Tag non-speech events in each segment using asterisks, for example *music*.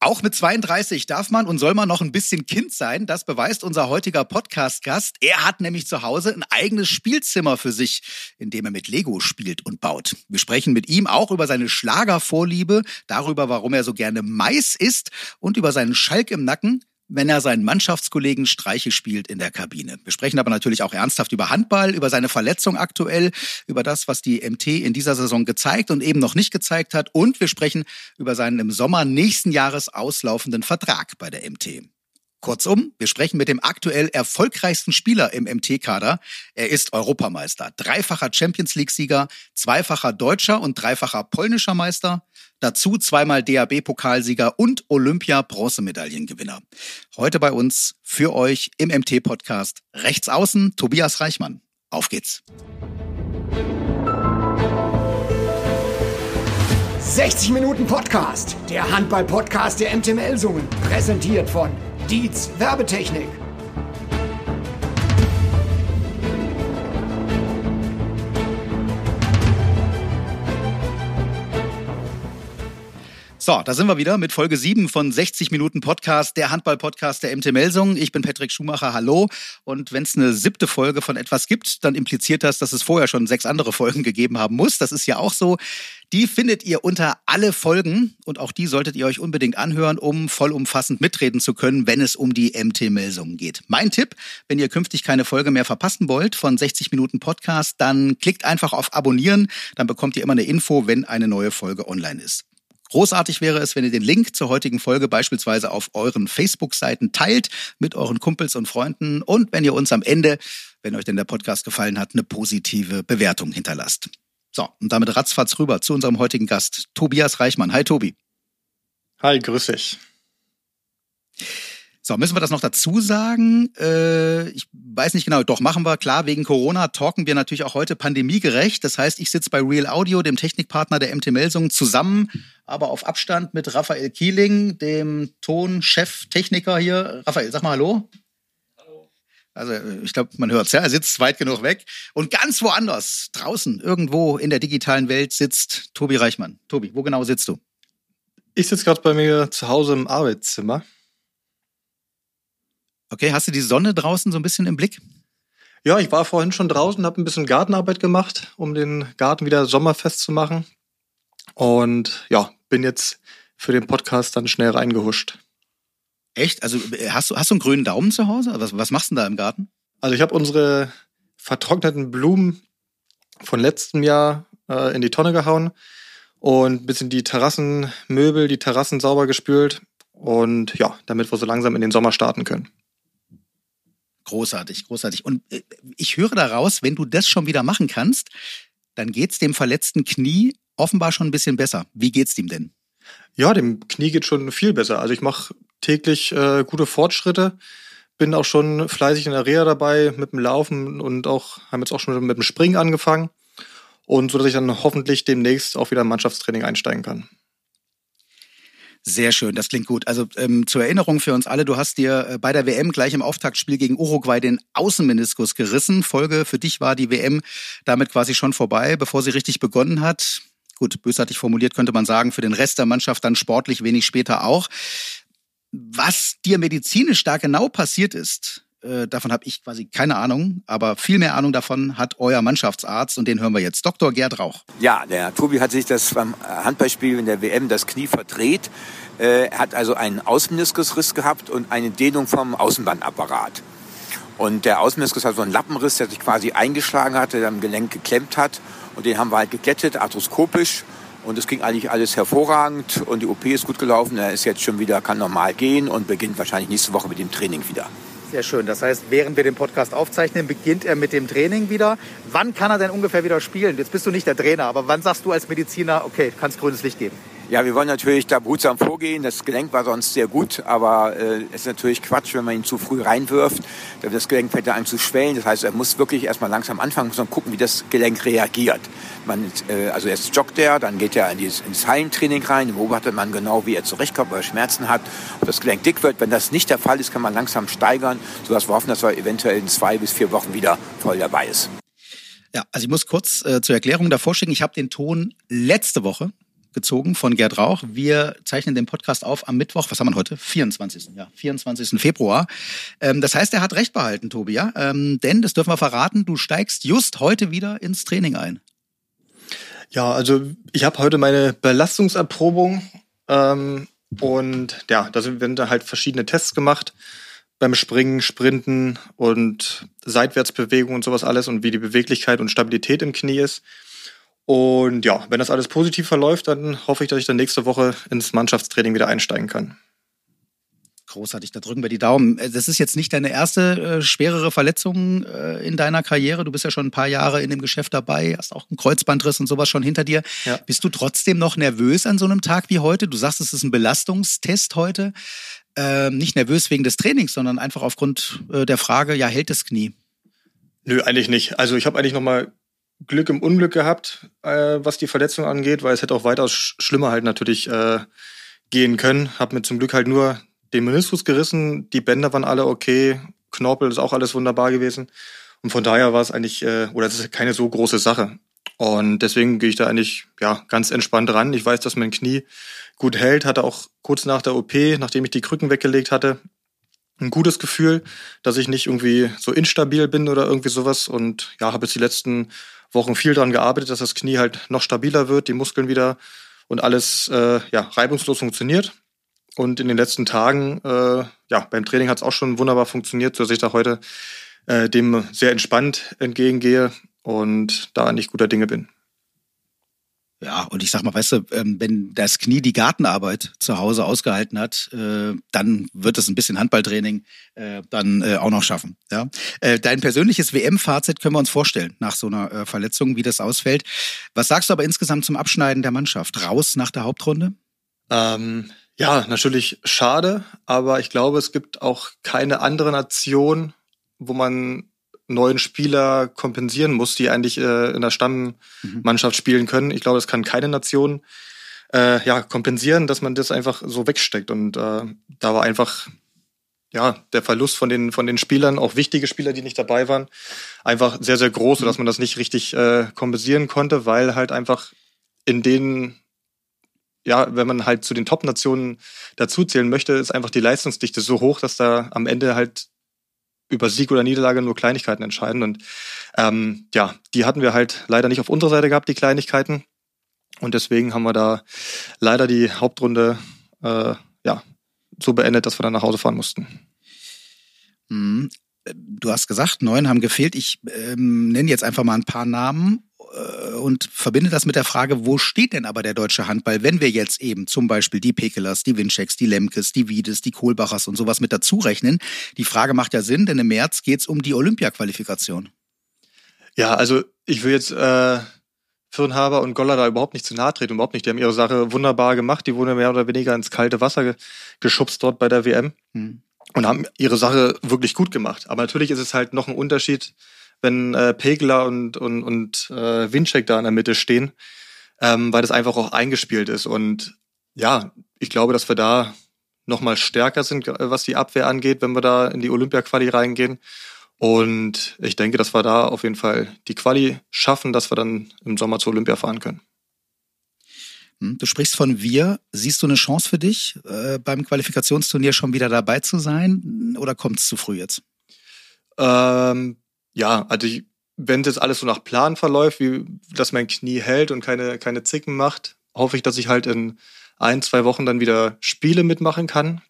Auch mit 32 darf man und soll man noch ein bisschen Kind sein. Das beweist unser heutiger Podcast-Gast. Er hat nämlich zu Hause ein eigenes Spielzimmer für sich, in dem er mit Lego spielt und baut. Wir sprechen mit ihm auch über seine Schlagervorliebe, darüber, warum er so gerne Mais isst und über seinen Schalk im Nacken, wenn er seinen Mannschaftskollegen Streiche spielt in der Kabine. Wir sprechen aber natürlich auch ernsthaft über Handball, über seine Verletzung aktuell, über das, was die MT in dieser Saison gezeigt und eben noch nicht gezeigt hat. Und wir sprechen über seinen im Sommer nächsten Jahres auslaufenden Vertrag bei der MT. Kurzum, wir sprechen mit dem aktuell erfolgreichsten Spieler im MT-Kader. Er ist Europameister, dreifacher Champions League-Sieger, zweifacher deutscher und dreifacher polnischer Meister, dazu zweimal DAB-Pokalsieger und Olympia-Bronzemedaillengewinner. Heute bei uns für euch im MT-Podcast rechts außen Tobias Reichmann. Auf geht's. 60 Minuten Podcast, der Handball-Podcast der MT Melsungen, präsentiert von Dietz Werbetechnik. So, da sind wir wieder mit Folge 7 von 60 Minuten Podcast, der Handball-Podcast der MT Melsung. Ich bin Patrick Schumacher, hallo. Und wenn es eine siebte Folge von etwas gibt, dann impliziert das, dass es vorher schon sechs andere Folgen gegeben haben muss. Das ist ja auch so. Die findet ihr unter alle Folgen und auch die solltet ihr euch unbedingt anhören, um vollumfassend mitreden zu können, wenn es um die MT Melsungen geht. Mein Tipp, wenn ihr künftig keine Folge mehr verpassen wollt von 60 Minuten Podcast, dann klickt einfach auf Abonnieren, dann bekommt ihr immer eine Info, wenn eine neue Folge online ist. Großartig wäre es, wenn ihr den Link zur heutigen Folge beispielsweise auf euren Facebook-Seiten teilt mit euren Kumpels und Freunden und wenn ihr uns am Ende, wenn euch denn der Podcast gefallen hat, eine positive Bewertung hinterlasst. So, und damit ratzfatz rüber zu unserem heutigen Gast, Tobias Reichmann. Hi, Tobi. Hi, grüß dich. So, müssen wir das noch dazu sagen? Äh, ich weiß nicht genau, doch machen wir. Klar, wegen Corona talken wir natürlich auch heute pandemiegerecht. Das heißt, ich sitze bei Real Audio, dem Technikpartner der MT Melsung, zusammen, aber auf Abstand mit Raphael Kieling, dem Tonchef-Techniker hier. Raphael, sag mal Hallo. Also ich glaube, man hört's ja, er sitzt weit genug weg. Und ganz woanders, draußen, irgendwo in der digitalen Welt, sitzt Tobi Reichmann. Tobi, wo genau sitzt du? Ich sitze gerade bei mir zu Hause im Arbeitszimmer. Okay, hast du die Sonne draußen so ein bisschen im Blick? Ja, ich war vorhin schon draußen, habe ein bisschen Gartenarbeit gemacht, um den Garten wieder sommerfest zu machen. Und ja, bin jetzt für den Podcast dann schnell reingehuscht. Echt? Also hast du, hast du einen grünen Daumen zu Hause? Was, was machst du denn da im Garten? Also ich habe unsere vertrockneten Blumen von letztem Jahr äh, in die Tonne gehauen und ein bisschen die Terrassenmöbel, die Terrassen sauber gespült und ja, damit wir so langsam in den Sommer starten können. Großartig, großartig. Und äh, ich höre daraus, wenn du das schon wieder machen kannst, dann geht's dem verletzten Knie offenbar schon ein bisschen besser. Wie geht's dem denn? Ja, dem Knie geht schon viel besser. Also ich mache täglich äh, gute Fortschritte, bin auch schon fleißig in der Reha dabei mit dem Laufen und auch haben jetzt auch schon mit dem Springen angefangen und so dass ich dann hoffentlich demnächst auch wieder im Mannschaftstraining einsteigen kann. Sehr schön, das klingt gut. Also ähm, zur Erinnerung für uns alle, du hast dir äh, bei der WM gleich im Auftaktspiel gegen Uruguay den Außenmeniskus gerissen. Folge für dich war die WM damit quasi schon vorbei, bevor sie richtig begonnen hat. Gut, bösartig formuliert könnte man sagen, für den Rest der Mannschaft dann sportlich wenig später auch. Was dir medizinisch da genau passiert ist, äh, davon habe ich quasi keine Ahnung, aber viel mehr Ahnung davon hat euer Mannschaftsarzt und den hören wir jetzt. Dr. Gerd Rauch. Ja, der Tobi hat sich das beim Handballspiel in der WM das Knie verdreht. Er äh, hat also einen Außenmeniskusriss gehabt und eine Dehnung vom Außenbandapparat. Und der Außenmeniskus hat so einen Lappenriss, der sich quasi eingeschlagen hatte, der am Gelenk geklemmt hat. Und den haben wir halt geklettet, arthroskopisch. Und es ging eigentlich alles hervorragend und die OP ist gut gelaufen. Er ist jetzt schon wieder, kann normal gehen und beginnt wahrscheinlich nächste Woche mit dem Training wieder. Sehr schön. Das heißt, während wir den Podcast aufzeichnen, beginnt er mit dem Training wieder. Wann kann er denn ungefähr wieder spielen? Jetzt bist du nicht der Trainer, aber wann sagst du als Mediziner, okay, kannst grünes Licht geben? Ja, wir wollen natürlich da behutsam vorgehen. Das Gelenk war sonst sehr gut, aber äh, es ist natürlich Quatsch, wenn man ihn zu früh reinwirft. Das Gelenk fängt an zu schwellen. Das heißt, er muss wirklich erstmal langsam anfangen, man gucken, wie das Gelenk reagiert. Man, äh, also erst joggt er, dann geht er in dieses, ins Hallentraining rein, beobachtet man genau, wie er zurechtkommt, ob er Schmerzen hat, ob das Gelenk dick wird. Wenn das nicht der Fall ist, kann man langsam steigern, sodass wir hoffen, dass er eventuell in zwei bis vier Wochen wieder voll dabei ist. Ja, also ich muss kurz äh, zur Erklärung davor schicken, ich habe den Ton letzte Woche gezogen von Gerd Rauch. Wir zeichnen den Podcast auf am Mittwoch, was haben wir heute? 24. Ja, 24. Februar. Ähm, das heißt, er hat recht behalten, Tobi, ja? Ähm, denn, das dürfen wir verraten, du steigst just heute wieder ins Training ein. Ja, also ich habe heute meine Belastungserprobung ähm, und ja, da werden da halt verschiedene Tests gemacht beim Springen, Sprinten und Seitwärtsbewegung und sowas alles und wie die Beweglichkeit und Stabilität im Knie ist. Und ja, wenn das alles positiv verläuft, dann hoffe ich, dass ich dann nächste Woche ins Mannschaftstraining wieder einsteigen kann. Großartig, da drücken wir die Daumen. Äh, das ist jetzt nicht deine erste äh, schwerere Verletzung äh, in deiner Karriere. Du bist ja schon ein paar Jahre in dem Geschäft dabei, hast auch einen Kreuzbandriss und sowas schon hinter dir. Ja. Bist du trotzdem noch nervös an so einem Tag wie heute? Du sagst, es ist ein Belastungstest heute. Ähm, nicht nervös wegen des Trainings, sondern einfach aufgrund äh, der Frage, ja, hält das Knie? Nö, eigentlich nicht. Also ich habe eigentlich noch mal Glück im Unglück gehabt, äh, was die Verletzung angeht, weil es hätte auch weitaus schlimmer halt natürlich äh, gehen können. Hab mir zum Glück halt nur den Meniskus gerissen, die Bänder waren alle okay, Knorpel ist auch alles wunderbar gewesen. Und von daher war es eigentlich, äh, oder es ist keine so große Sache. Und deswegen gehe ich da eigentlich ja ganz entspannt ran. Ich weiß, dass mein Knie gut hält, hatte auch kurz nach der OP, nachdem ich die Krücken weggelegt hatte, ein gutes Gefühl, dass ich nicht irgendwie so instabil bin oder irgendwie sowas. Und ja, habe jetzt die letzten Wochen viel daran gearbeitet, dass das Knie halt noch stabiler wird, die Muskeln wieder und alles äh, ja, reibungslos funktioniert. Und in den letzten Tagen, äh, ja, beim Training hat es auch schon wunderbar funktioniert, sodass ich da heute äh, dem sehr entspannt entgegengehe und da nicht guter Dinge bin. Ja, und ich sag mal, weißt du, ähm, wenn das Knie die Gartenarbeit zu Hause ausgehalten hat, äh, dann wird es ein bisschen Handballtraining äh, dann äh, auch noch schaffen. Ja, dein persönliches WM-Fazit können wir uns vorstellen nach so einer Verletzung, wie das ausfällt. Was sagst du aber insgesamt zum Abschneiden der Mannschaft? Raus nach der Hauptrunde? Ähm, ja, natürlich schade, aber ich glaube, es gibt auch keine andere Nation, wo man neuen Spieler kompensieren muss, die eigentlich äh, in der Stammmannschaft mhm. spielen können. Ich glaube, das kann keine Nation äh, ja, kompensieren, dass man das einfach so wegsteckt. Und äh, da war einfach ja, der Verlust von den, von den Spielern, auch wichtige Spieler, die nicht dabei waren, einfach sehr, sehr groß, sodass man das nicht richtig äh, kompensieren konnte, weil halt einfach in den, ja, wenn man halt zu den Top-Nationen dazuzählen möchte, ist einfach die Leistungsdichte so hoch, dass da am Ende halt über Sieg oder Niederlage nur Kleinigkeiten entscheiden. Und ähm, ja, die hatten wir halt leider nicht auf unserer Seite gehabt, die Kleinigkeiten. Und deswegen haben wir da leider die Hauptrunde äh, ja, so beendet, dass wir dann nach Hause fahren mussten. Mhm. Du hast gesagt, neun haben gefehlt. Ich ähm, nenne jetzt einfach mal ein paar Namen äh, und verbinde das mit der Frage, wo steht denn aber der deutsche Handball, wenn wir jetzt eben zum Beispiel die Pekelers, die Winchecks, die Lemkes, die Wiedes, die Kohlbachers und sowas mit dazu rechnen? Die Frage macht ja Sinn, denn im März geht es um die Olympia-Qualifikation. Ja, also ich will jetzt äh, Firnhaber und Goller da überhaupt nicht zu nahe treten, überhaupt nicht. Die haben ihre Sache wunderbar gemacht, die wurden mehr oder weniger ins kalte Wasser ge geschubst dort bei der WM. Hm. Und haben ihre Sache wirklich gut gemacht. Aber natürlich ist es halt noch ein Unterschied, wenn äh, Pegler und, und, und äh, Winczek da in der Mitte stehen, ähm, weil das einfach auch eingespielt ist. Und ja, ich glaube, dass wir da nochmal stärker sind, äh, was die Abwehr angeht, wenn wir da in die Olympia-Quali reingehen. Und ich denke, dass wir da auf jeden Fall die Quali schaffen, dass wir dann im Sommer zur Olympia fahren können. Hm, du sprichst von wir. Siehst du eine Chance für dich, äh, beim Qualifikationsturnier schon wieder dabei zu sein? Oder kommt es zu früh jetzt? Ähm, ja, also ich, wenn das alles so nach Plan verläuft, wie dass mein Knie hält und keine, keine Zicken macht, hoffe ich, dass ich halt in ein, zwei Wochen dann wieder Spiele mitmachen kann.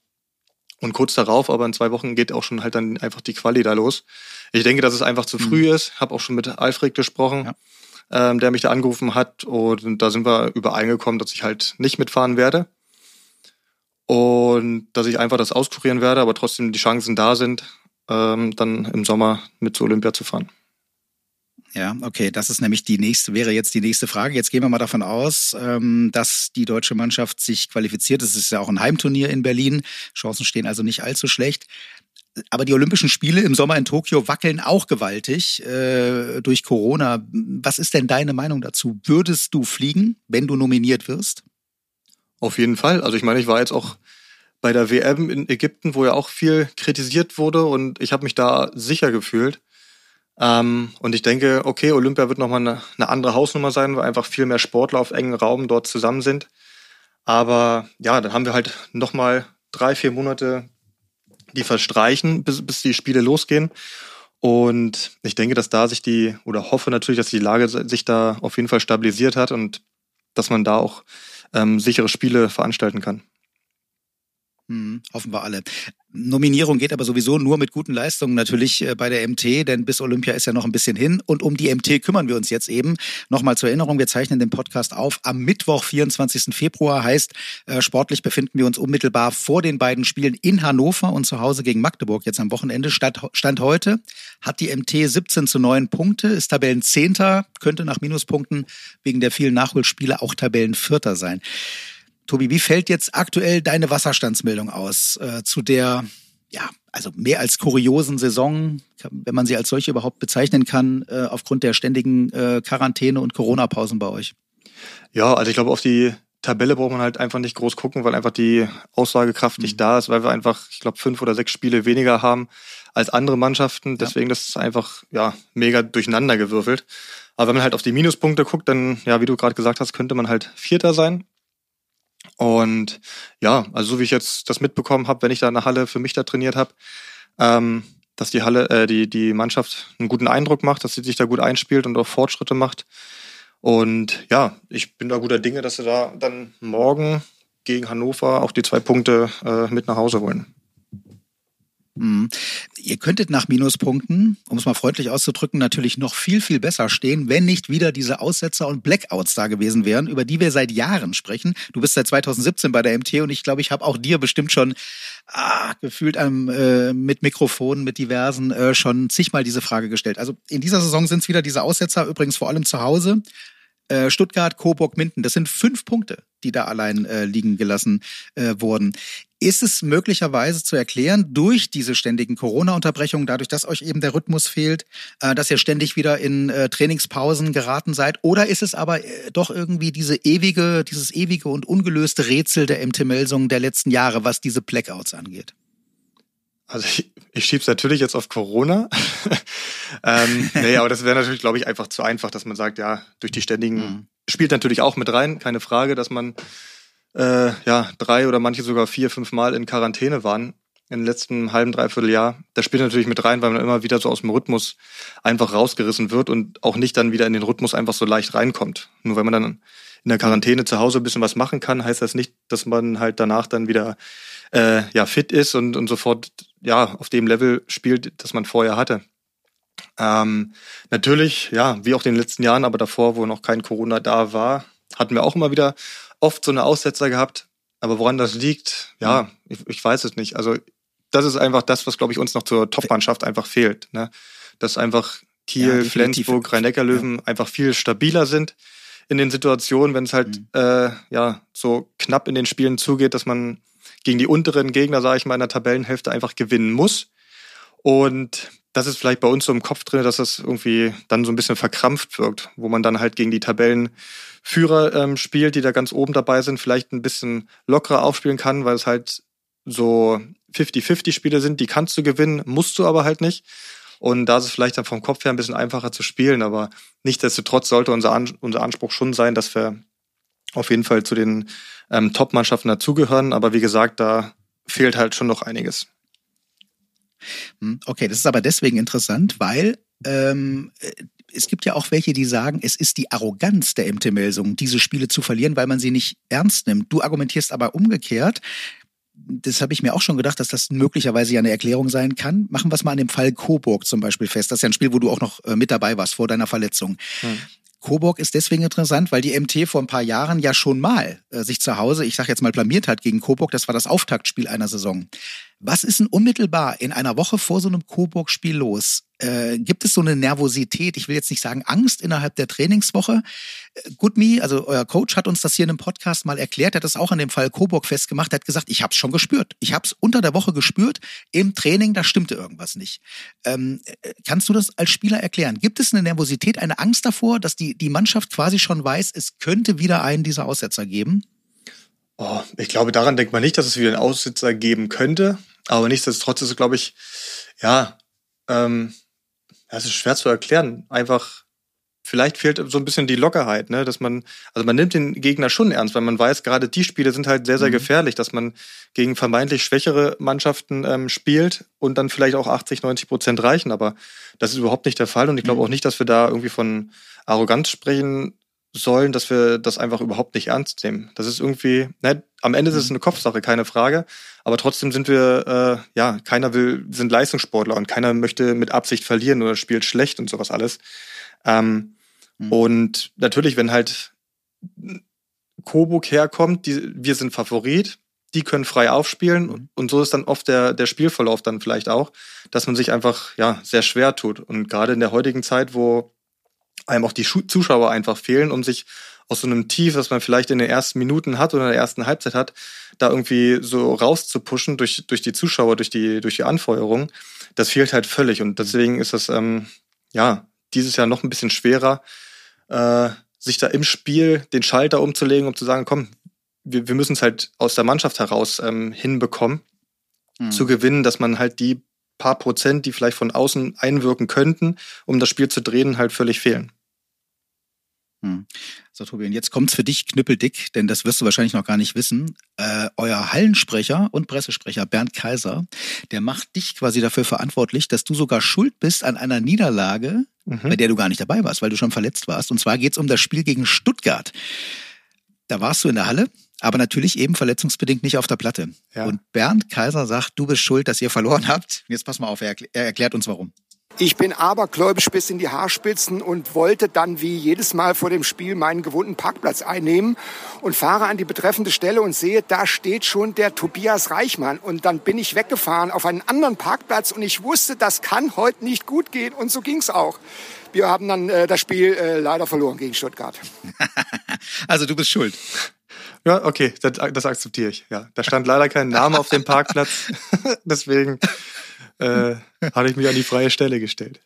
Und kurz darauf, aber in zwei Wochen geht auch schon halt dann einfach die Quali da los. Ich denke, dass es einfach zu früh mhm. ist. Habe auch schon mit Alfred gesprochen, ja. ähm, der mich da angerufen hat. Und da sind wir übereingekommen, dass ich halt nicht mitfahren werde. Und dass ich einfach das auskurieren werde, aber trotzdem die Chancen da sind, ähm, dann im Sommer mit zu Olympia zu fahren. Ja, okay, das ist nämlich die nächste, wäre jetzt die nächste Frage. Jetzt gehen wir mal davon aus, ähm, dass die deutsche Mannschaft sich qualifiziert. Es ist ja auch ein Heimturnier in Berlin. Chancen stehen also nicht allzu schlecht. Aber die Olympischen Spiele im Sommer in Tokio wackeln auch gewaltig äh, durch Corona. Was ist denn deine Meinung dazu? Würdest du fliegen, wenn du nominiert wirst? Auf jeden Fall. Also ich meine, ich war jetzt auch bei der WM in Ägypten, wo ja auch viel kritisiert wurde und ich habe mich da sicher gefühlt. Ähm, und ich denke, okay, Olympia wird nochmal eine, eine andere Hausnummer sein, weil einfach viel mehr Sportler auf engen Raum dort zusammen sind. Aber ja, dann haben wir halt nochmal drei, vier Monate, die verstreichen, bis, bis die Spiele losgehen. Und ich denke, dass da sich die, oder hoffe natürlich, dass die Lage sich da auf jeden Fall stabilisiert hat und dass man da auch ähm, sichere Spiele veranstalten kann. Hm, hoffen wir alle. Nominierung geht aber sowieso nur mit guten Leistungen natürlich äh, bei der MT, denn bis Olympia ist ja noch ein bisschen hin. Und um die MT kümmern wir uns jetzt eben. Nochmal zur Erinnerung, wir zeichnen den Podcast auf am Mittwoch, 24. Februar. Heißt, äh, sportlich befinden wir uns unmittelbar vor den beiden Spielen in Hannover und zu Hause gegen Magdeburg jetzt am Wochenende. Stand, Stand heute hat die MT 17 zu 9 Punkte, ist Tabellenzehnter, könnte nach Minuspunkten wegen der vielen Nachholspiele auch Tabellenvierter sein. Tobi, wie fällt jetzt aktuell deine Wasserstandsmeldung aus äh, zu der, ja, also mehr als kuriosen Saison, wenn man sie als solche überhaupt bezeichnen kann, äh, aufgrund der ständigen äh, Quarantäne und Corona-Pausen bei euch? Ja, also ich glaube, auf die Tabelle braucht man halt einfach nicht groß gucken, weil einfach die Aussagekraft mhm. nicht da ist, weil wir einfach, ich glaube, fünf oder sechs Spiele weniger haben als andere Mannschaften. Deswegen ja. das ist einfach ja mega durcheinander gewürfelt. Aber wenn man halt auf die Minuspunkte guckt, dann, ja, wie du gerade gesagt hast, könnte man halt Vierter sein. Und ja, also so wie ich jetzt das mitbekommen habe, wenn ich da in der Halle für mich da trainiert habe, ähm, dass die Halle, äh, die, die Mannschaft einen guten Eindruck macht, dass sie sich da gut einspielt und auch Fortschritte macht. Und ja, ich bin da guter Dinge, dass sie da dann morgen gegen Hannover auch die zwei Punkte äh, mit nach Hause wollen. Mhm. Ihr könntet nach Minuspunkten, um es mal freundlich auszudrücken, natürlich noch viel, viel besser stehen, wenn nicht wieder diese Aussetzer und Blackouts da gewesen wären, über die wir seit Jahren sprechen. Du bist seit 2017 bei der MT und ich glaube, ich habe auch dir bestimmt schon ah, gefühlt ähm, äh, mit Mikrofonen, mit diversen äh, schon zigmal diese Frage gestellt. Also in dieser Saison sind es wieder diese Aussetzer, übrigens vor allem zu Hause. Äh, Stuttgart, Coburg, Minden, das sind fünf Punkte, die da allein äh, liegen gelassen äh, wurden. Ist es möglicherweise zu erklären durch diese ständigen Corona-Unterbrechungen, dadurch, dass euch eben der Rhythmus fehlt, äh, dass ihr ständig wieder in äh, Trainingspausen geraten seid? Oder ist es aber äh, doch irgendwie diese ewige, dieses ewige und ungelöste Rätsel der MT-Melsungen der letzten Jahre, was diese Blackouts angeht? Also ich, ich schiebe es natürlich jetzt auf Corona. *laughs* ähm, nee, aber das wäre natürlich, glaube ich, einfach zu einfach, dass man sagt, ja, durch die ständigen, mhm. spielt natürlich auch mit rein, keine Frage, dass man äh, ja drei oder manche sogar vier, fünf Mal in Quarantäne waren im letzten halben, dreiviertel Jahr. Das spielt natürlich mit rein, weil man immer wieder so aus dem Rhythmus einfach rausgerissen wird und auch nicht dann wieder in den Rhythmus einfach so leicht reinkommt. Nur wenn man dann in der Quarantäne zu Hause ein bisschen was machen kann, heißt das nicht, dass man halt danach dann wieder äh, ja fit ist und, und sofort ja auf dem Level spielt, das man vorher hatte. Ähm, natürlich, ja, wie auch in den letzten Jahren, aber davor, wo noch kein Corona da war, hatten wir auch immer wieder oft so eine Aussetzer gehabt. Aber woran das liegt, ja, mhm. ich, ich weiß es nicht. Also das ist einfach das, was, glaube ich, uns noch zur Top-Mannschaft einfach fehlt. Ne? Dass einfach Kiel, ja, Flensburg, Rhein-Neckar-Löwen ja. einfach viel stabiler sind in den Situationen, wenn es halt mhm. äh, ja so knapp in den Spielen zugeht, dass man gegen die unteren Gegner, sage ich mal, in der Tabellenhälfte einfach gewinnen muss. Und das ist vielleicht bei uns so im Kopf drin, dass das irgendwie dann so ein bisschen verkrampft wirkt, wo man dann halt gegen die Tabellenführer ähm, spielt, die da ganz oben dabei sind, vielleicht ein bisschen lockerer aufspielen kann, weil es halt so 50-50 Spiele sind, die kannst du gewinnen, musst du aber halt nicht. Und da ist es vielleicht dann vom Kopf her ein bisschen einfacher zu spielen, aber nichtsdestotrotz sollte unser, An unser Anspruch schon sein, dass wir auf jeden Fall zu den ähm, Top-Mannschaften dazugehören. Aber wie gesagt, da fehlt halt schon noch einiges. Hm, okay, das ist aber deswegen interessant, weil ähm, es gibt ja auch welche, die sagen, es ist die Arroganz der MT-Melsungen, diese Spiele zu verlieren, weil man sie nicht ernst nimmt. Du argumentierst aber umgekehrt. Das habe ich mir auch schon gedacht, dass das möglicherweise ja eine Erklärung sein kann. Machen wir es mal an dem Fall Coburg zum Beispiel fest. Das ist ja ein Spiel, wo du auch noch äh, mit dabei warst vor deiner Verletzung. Hm. Coburg ist deswegen interessant, weil die MT vor ein paar Jahren ja schon mal äh, sich zu Hause, ich sage jetzt mal, blamiert hat gegen Coburg. Das war das Auftaktspiel einer Saison. Was ist denn unmittelbar in einer Woche vor so einem Coburg-Spiel los? Äh, gibt es so eine Nervosität, ich will jetzt nicht sagen Angst innerhalb der Trainingswoche? Äh, Goodme, also euer Coach, hat uns das hier in einem Podcast mal erklärt, er hat das auch an dem Fall Coburg festgemacht, hat gesagt, ich habe es schon gespürt. Ich habe es unter der Woche gespürt, im Training, da stimmte irgendwas nicht. Ähm, äh, kannst du das als Spieler erklären? Gibt es eine Nervosität, eine Angst davor, dass die, die Mannschaft quasi schon weiß, es könnte wieder einen dieser Aussetzer geben? Oh, ich glaube, daran denkt man nicht, dass es wieder einen Aussetzer geben könnte. Aber nichtsdestotrotz ist es, glaube ich, ja, ähm, das ist schwer zu erklären. Einfach vielleicht fehlt so ein bisschen die Lockerheit, ne, dass man, also man nimmt den Gegner schon ernst, weil man weiß, gerade die Spiele sind halt sehr, sehr mhm. gefährlich, dass man gegen vermeintlich schwächere Mannschaften ähm, spielt und dann vielleicht auch 80, 90 Prozent reichen. Aber das ist überhaupt nicht der Fall und ich glaube mhm. auch nicht, dass wir da irgendwie von Arroganz sprechen sollen, dass wir das einfach überhaupt nicht ernst nehmen. Das ist irgendwie, ne, am Ende ist es mhm. eine Kopfsache, keine Frage. Aber trotzdem sind wir, äh, ja, keiner will, sind Leistungssportler und keiner möchte mit Absicht verlieren oder spielt schlecht und sowas alles. Ähm, mhm. Und natürlich, wenn halt Kobuk herkommt, die, wir sind Favorit, die können frei aufspielen mhm. und so ist dann oft der, der Spielverlauf dann vielleicht auch, dass man sich einfach ja sehr schwer tut. Und gerade in der heutigen Zeit, wo einem auch die Zuschauer einfach fehlen, um sich aus so einem Tief, was man vielleicht in den ersten Minuten hat oder in der ersten Halbzeit hat, da irgendwie so rauszupushen durch, durch die Zuschauer, durch die, durch die Anfeuerung, das fehlt halt völlig. Und deswegen ist das, ähm, ja, dieses Jahr noch ein bisschen schwerer, äh, sich da im Spiel den Schalter umzulegen, um zu sagen, komm, wir, wir müssen es halt aus der Mannschaft heraus ähm, hinbekommen, mhm. zu gewinnen, dass man halt die paar Prozent, die vielleicht von außen einwirken könnten, um das Spiel zu drehen, halt völlig fehlen. Hm. So, Tobi, und jetzt kommt's für dich knüppeldick, denn das wirst du wahrscheinlich noch gar nicht wissen. Äh, euer Hallensprecher und Pressesprecher Bernd Kaiser, der macht dich quasi dafür verantwortlich, dass du sogar schuld bist an einer Niederlage, mhm. bei der du gar nicht dabei warst, weil du schon verletzt warst. Und zwar geht's um das Spiel gegen Stuttgart. Da warst du in der Halle, aber natürlich eben verletzungsbedingt nicht auf der Platte. Ja. Und Bernd Kaiser sagt, du bist schuld, dass ihr verloren habt. Jetzt pass mal auf, er erklärt uns warum. Ich bin abergläubisch bis in die Haarspitzen und wollte dann wie jedes Mal vor dem Spiel meinen gewohnten Parkplatz einnehmen und fahre an die betreffende Stelle und sehe, da steht schon der Tobias Reichmann. Und dann bin ich weggefahren auf einen anderen Parkplatz und ich wusste, das kann heute nicht gut gehen. Und so ging's auch. Wir haben dann äh, das Spiel äh, leider verloren gegen Stuttgart. *laughs* also du bist schuld. Ja, okay, das, das akzeptiere ich. Ja, da stand leider kein Name auf dem Parkplatz. *laughs* Deswegen äh, habe ich mich an die freie Stelle gestellt.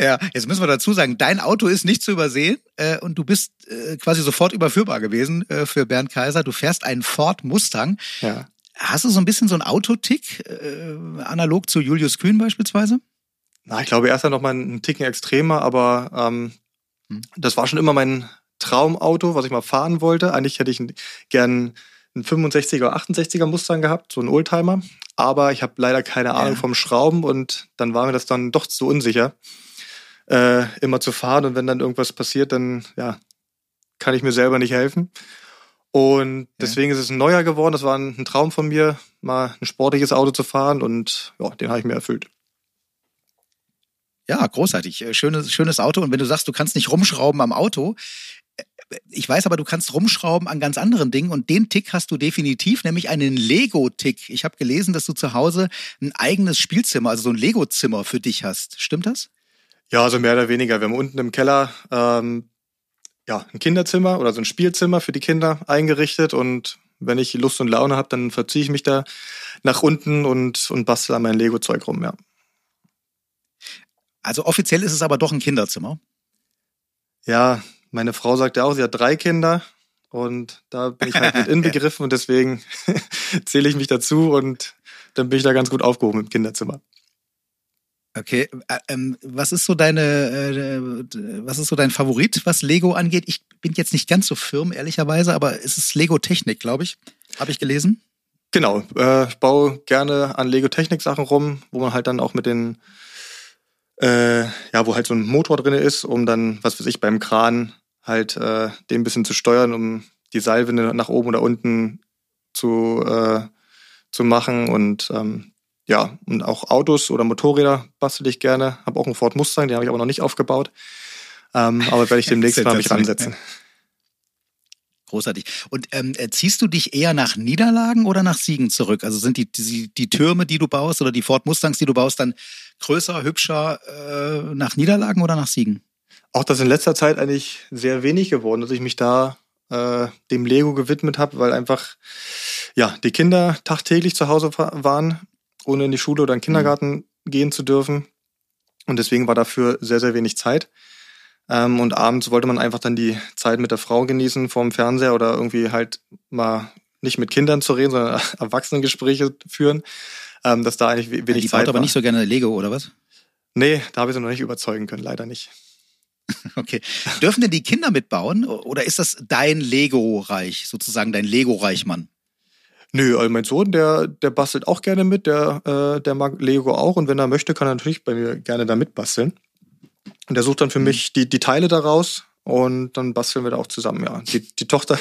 Ja, jetzt müssen wir dazu sagen, dein Auto ist nicht zu übersehen äh, und du bist äh, quasi sofort überführbar gewesen äh, für Bernd Kaiser. Du fährst einen Ford Mustang. Ja. Hast du so ein bisschen so ein Autotick, äh, analog zu Julius Kühn beispielsweise? Na, ich glaube, er ist ja noch mal einen Ticken extremer, aber ähm, hm. das war schon immer mein Traumauto, was ich mal fahren wollte. Eigentlich hätte ich gern einen 65er oder 68er Mustang gehabt, so ein Oldtimer. Aber ich habe leider keine Ahnung ja. vom Schrauben und dann war mir das dann doch zu unsicher, äh, immer zu fahren. Und wenn dann irgendwas passiert, dann ja, kann ich mir selber nicht helfen. Und deswegen ja. ist es ein neuer geworden. Das war ein, ein, Traum von mir, mal ein sportliches Auto zu fahren und ja, den habe ich mir erfüllt. Ja, großartig. Äh, schönes, schönes Auto. Und wenn du sagst, du kannst nicht rumschrauben am Auto, ich weiß aber, du kannst rumschrauben an ganz anderen Dingen und den Tick hast du definitiv, nämlich einen Lego-Tick. Ich habe gelesen, dass du zu Hause ein eigenes Spielzimmer, also so ein Lego-Zimmer für dich hast. Stimmt das? Ja, also mehr oder weniger. Wir haben unten im Keller ähm, ja, ein Kinderzimmer oder so ein Spielzimmer für die Kinder eingerichtet und wenn ich Lust und Laune habe, dann verziehe ich mich da nach unten und, und bastel an mein Lego-Zeug rum, ja. Also offiziell ist es aber doch ein Kinderzimmer. Ja, meine Frau sagt ja auch, sie hat drei Kinder und da bin ich halt *laughs* mit inbegriffen und deswegen *laughs* zähle ich mich dazu und dann bin ich da ganz gut aufgehoben im Kinderzimmer. Okay, äh, ähm, was ist so deine, äh, was ist so dein Favorit, was Lego angeht? Ich bin jetzt nicht ganz so firm, ehrlicherweise, aber es ist Lego Technik, glaube ich. Habe ich gelesen? Genau, äh, ich baue gerne an Lego Technik Sachen rum, wo man halt dann auch mit den, äh, ja, wo halt so ein Motor drin ist, um dann, was weiß ich, beim Kran halt äh, den ein bisschen zu steuern, um die Seilwinde nach oben oder unten zu, äh, zu machen. Und ähm, ja, und auch Autos oder Motorräder bastel ich gerne. Habe auch einen Ford Mustang, den habe ich aber noch nicht aufgebaut. Ähm, *laughs* aber werde ich demnächst mal mich ransetzen. Großartig. Und ähm, ziehst du dich eher nach Niederlagen oder nach Siegen zurück? Also sind die, die, die Türme, die du baust oder die Ford Mustangs, die du baust, dann größer, hübscher äh, nach Niederlagen oder nach Siegen? Auch das in letzter Zeit eigentlich sehr wenig geworden, dass ich mich da äh, dem Lego gewidmet habe, weil einfach ja die Kinder tagtäglich zu Hause waren, ohne in die Schule oder in den Kindergarten mhm. gehen zu dürfen. Und deswegen war dafür sehr, sehr wenig Zeit. Ähm, und abends wollte man einfach dann die Zeit mit der Frau genießen vorm Fernseher oder irgendwie halt mal nicht mit Kindern zu reden, sondern *laughs* Erwachsenengespräche führen. Ähm, dass da eigentlich wenig ja, die Zeit baut aber nicht so gerne Lego, oder was? Nee, da habe ich sie noch nicht überzeugen können, leider nicht. *laughs* Okay. Dürfen denn die Kinder mitbauen oder ist das dein Lego-Reich, sozusagen dein Lego-Reichmann? Nö, also mein Sohn, der, der bastelt auch gerne mit, der, äh, der mag Lego auch und wenn er möchte, kann er natürlich bei mir gerne da mitbasteln. Und der sucht dann für mhm. mich die, die Teile daraus und dann basteln wir da auch zusammen, ja. Die, die Tochter,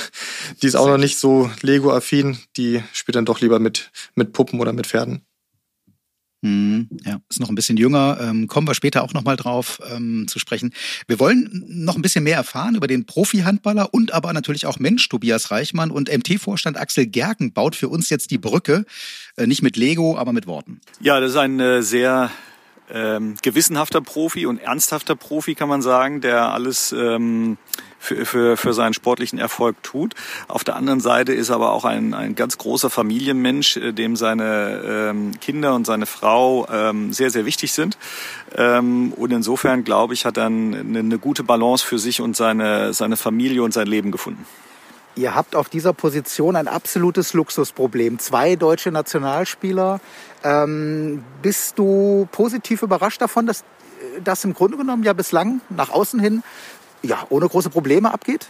die ist auch noch nicht so Lego-affin, die spielt dann doch lieber mit, mit Puppen oder mit Pferden. Mhm, ja, ist noch ein bisschen jünger. Ähm, kommen wir später auch noch mal drauf ähm, zu sprechen. Wir wollen noch ein bisschen mehr erfahren über den Profi-Handballer und aber natürlich auch Mensch Tobias Reichmann und MT-Vorstand Axel Gerken baut für uns jetzt die Brücke, äh, nicht mit Lego, aber mit Worten. Ja, das ist ein äh, sehr ähm, gewissenhafter Profi und ernsthafter Profi, kann man sagen, der alles ähm, für, für, für seinen sportlichen Erfolg tut. Auf der anderen Seite ist aber auch ein, ein ganz großer Familienmensch, äh, dem seine ähm, Kinder und seine Frau ähm, sehr, sehr wichtig sind. Ähm, und insofern, glaube ich, hat er eine, eine gute Balance für sich und seine, seine Familie und sein Leben gefunden. Ihr habt auf dieser Position ein absolutes Luxusproblem. Zwei deutsche Nationalspieler. Ähm, bist du positiv überrascht davon, dass das im Grunde genommen ja bislang nach außen hin ja, ohne große Probleme abgeht?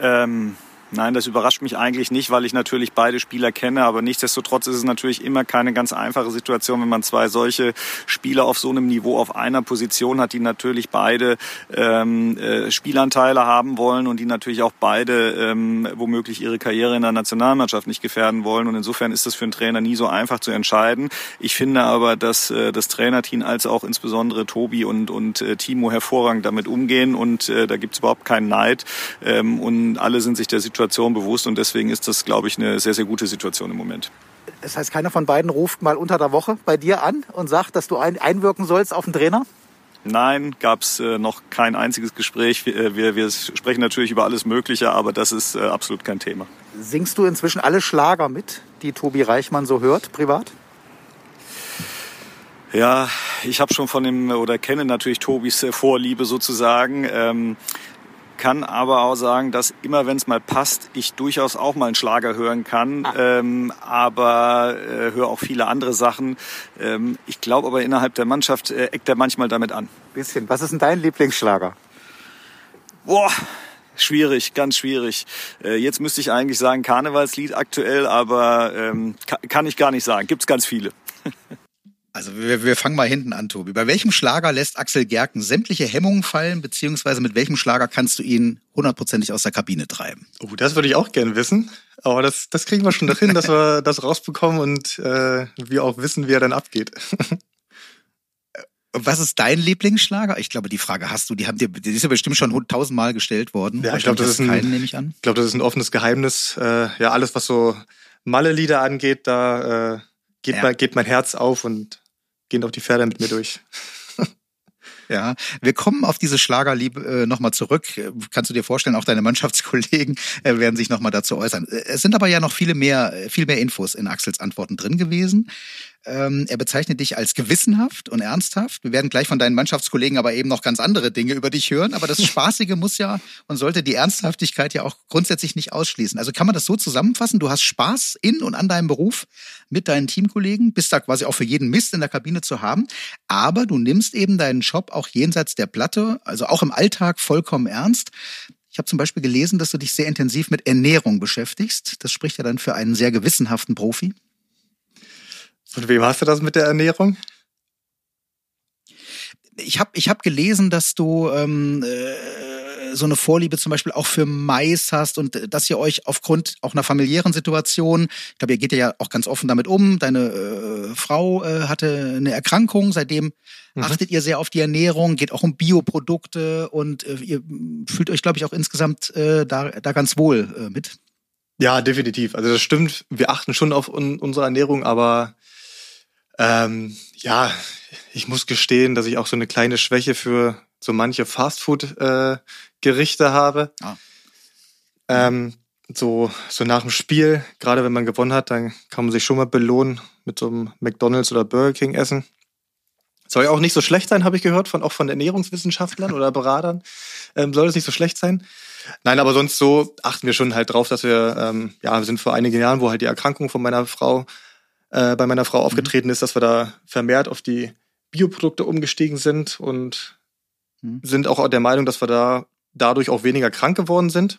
Ähm, Nein, das überrascht mich eigentlich nicht, weil ich natürlich beide Spieler kenne. Aber nichtsdestotrotz ist es natürlich immer keine ganz einfache Situation, wenn man zwei solche Spieler auf so einem Niveau auf einer Position hat, die natürlich beide ähm, äh, Spielanteile haben wollen und die natürlich auch beide ähm, womöglich ihre Karriere in der Nationalmannschaft nicht gefährden wollen. Und insofern ist das für einen Trainer nie so einfach zu entscheiden. Ich finde aber, dass äh, das Trainerteam als auch insbesondere Tobi und, und äh, Timo hervorragend damit umgehen und äh, da gibt es überhaupt keinen Neid ähm, und alle sind sich der Situation Situation bewusst und deswegen ist das, glaube ich, eine sehr, sehr gute Situation im Moment. Das heißt, keiner von beiden ruft mal unter der Woche bei dir an und sagt, dass du ein einwirken sollst auf den Trainer? Nein, gab es äh, noch kein einziges Gespräch. Wir, äh, wir, wir, sprechen natürlich über alles Mögliche, aber das ist äh, absolut kein Thema. Singst du inzwischen alle Schlager mit, die Tobi Reichmann so hört, privat? Ja, ich habe schon von dem oder kenne natürlich Tobis Vorliebe sozusagen. Ähm, kann aber auch sagen, dass immer wenn es mal passt, ich durchaus auch mal einen Schlager hören kann, ah. ähm, aber äh, höre auch viele andere Sachen. Ähm, ich glaube aber innerhalb der Mannschaft äh, eckt er manchmal damit an. Bisschen. Was ist denn dein Lieblingsschlager? Boah, Schwierig, ganz schwierig. Äh, jetzt müsste ich eigentlich sagen Karnevalslied aktuell, aber ähm, kann ich gar nicht sagen. Gibt's ganz viele. *laughs* Also wir, wir fangen mal hinten an, Tobi. Bei welchem Schlager lässt Axel Gerken sämtliche Hemmungen fallen, beziehungsweise mit welchem Schlager kannst du ihn hundertprozentig aus der Kabine treiben? Oh, das würde ich auch gerne wissen. Aber das, das kriegen wir schon dahin, dass wir *laughs* das rausbekommen und äh, wir auch wissen, wie er dann abgeht. Was ist dein Lieblingsschlager? Ich glaube, die Frage hast du, die haben dir, die ist ja bestimmt schon tausendmal gestellt worden. Ja, ich glaube, das ist ein, keinen, nehme ich an. Ich glaube, das ist ein offenes Geheimnis. Äh, ja, alles, was so Malle-Lieder angeht, da äh, geht, ja. mein, geht mein Herz auf und gehen auch die Pferde mit mir durch. *laughs* Ja, wir kommen auf diese Schlagerliebe äh, nochmal zurück. Kannst du dir vorstellen, auch deine Mannschaftskollegen äh, werden sich nochmal dazu äußern. Es sind aber ja noch viele mehr, viel mehr Infos in Axels Antworten drin gewesen. Ähm, er bezeichnet dich als gewissenhaft und ernsthaft. Wir werden gleich von deinen Mannschaftskollegen aber eben noch ganz andere Dinge über dich hören. Aber das *laughs* Spaßige muss ja und sollte die Ernsthaftigkeit ja auch grundsätzlich nicht ausschließen. Also kann man das so zusammenfassen? Du hast Spaß in und an deinem Beruf mit deinen Teamkollegen, bist da quasi auch für jeden Mist in der Kabine zu haben. Aber du nimmst eben deinen Job auch jenseits der Platte, also auch im Alltag vollkommen ernst. Ich habe zum Beispiel gelesen, dass du dich sehr intensiv mit Ernährung beschäftigst. Das spricht ja dann für einen sehr gewissenhaften Profi. Und wem hast du das mit der Ernährung? Ich habe ich hab gelesen, dass du ähm, äh, so eine Vorliebe zum Beispiel auch für Mais hast und äh, dass ihr euch aufgrund auch einer familiären Situation, ich glaube, ihr geht ja auch ganz offen damit um, deine äh, Frau äh, hatte eine Erkrankung, seitdem mhm. achtet ihr sehr auf die Ernährung, geht auch um Bioprodukte und äh, ihr fühlt euch, glaube ich, auch insgesamt äh, da, da ganz wohl äh, mit. Ja, definitiv. Also das stimmt, wir achten schon auf un unsere Ernährung, aber ähm, ja, ich muss gestehen, dass ich auch so eine kleine Schwäche für so manche Fastfood-Gerichte äh, habe. Ah. Ähm, so, so nach dem Spiel, gerade wenn man gewonnen hat, dann kann man sich schon mal belohnen mit so einem McDonalds oder Burger King Essen. Soll ja auch nicht so schlecht sein, habe ich gehört, von auch von Ernährungswissenschaftlern oder Beratern. Ähm, soll es nicht so schlecht sein. Nein, aber sonst so achten wir schon halt drauf, dass wir, ähm, ja, wir sind vor einigen Jahren, wo halt die Erkrankung von meiner Frau äh, bei meiner Frau mhm. aufgetreten ist, dass wir da vermehrt auf die Bioprodukte umgestiegen sind und hm. sind auch der Meinung, dass wir da dadurch auch weniger krank geworden sind.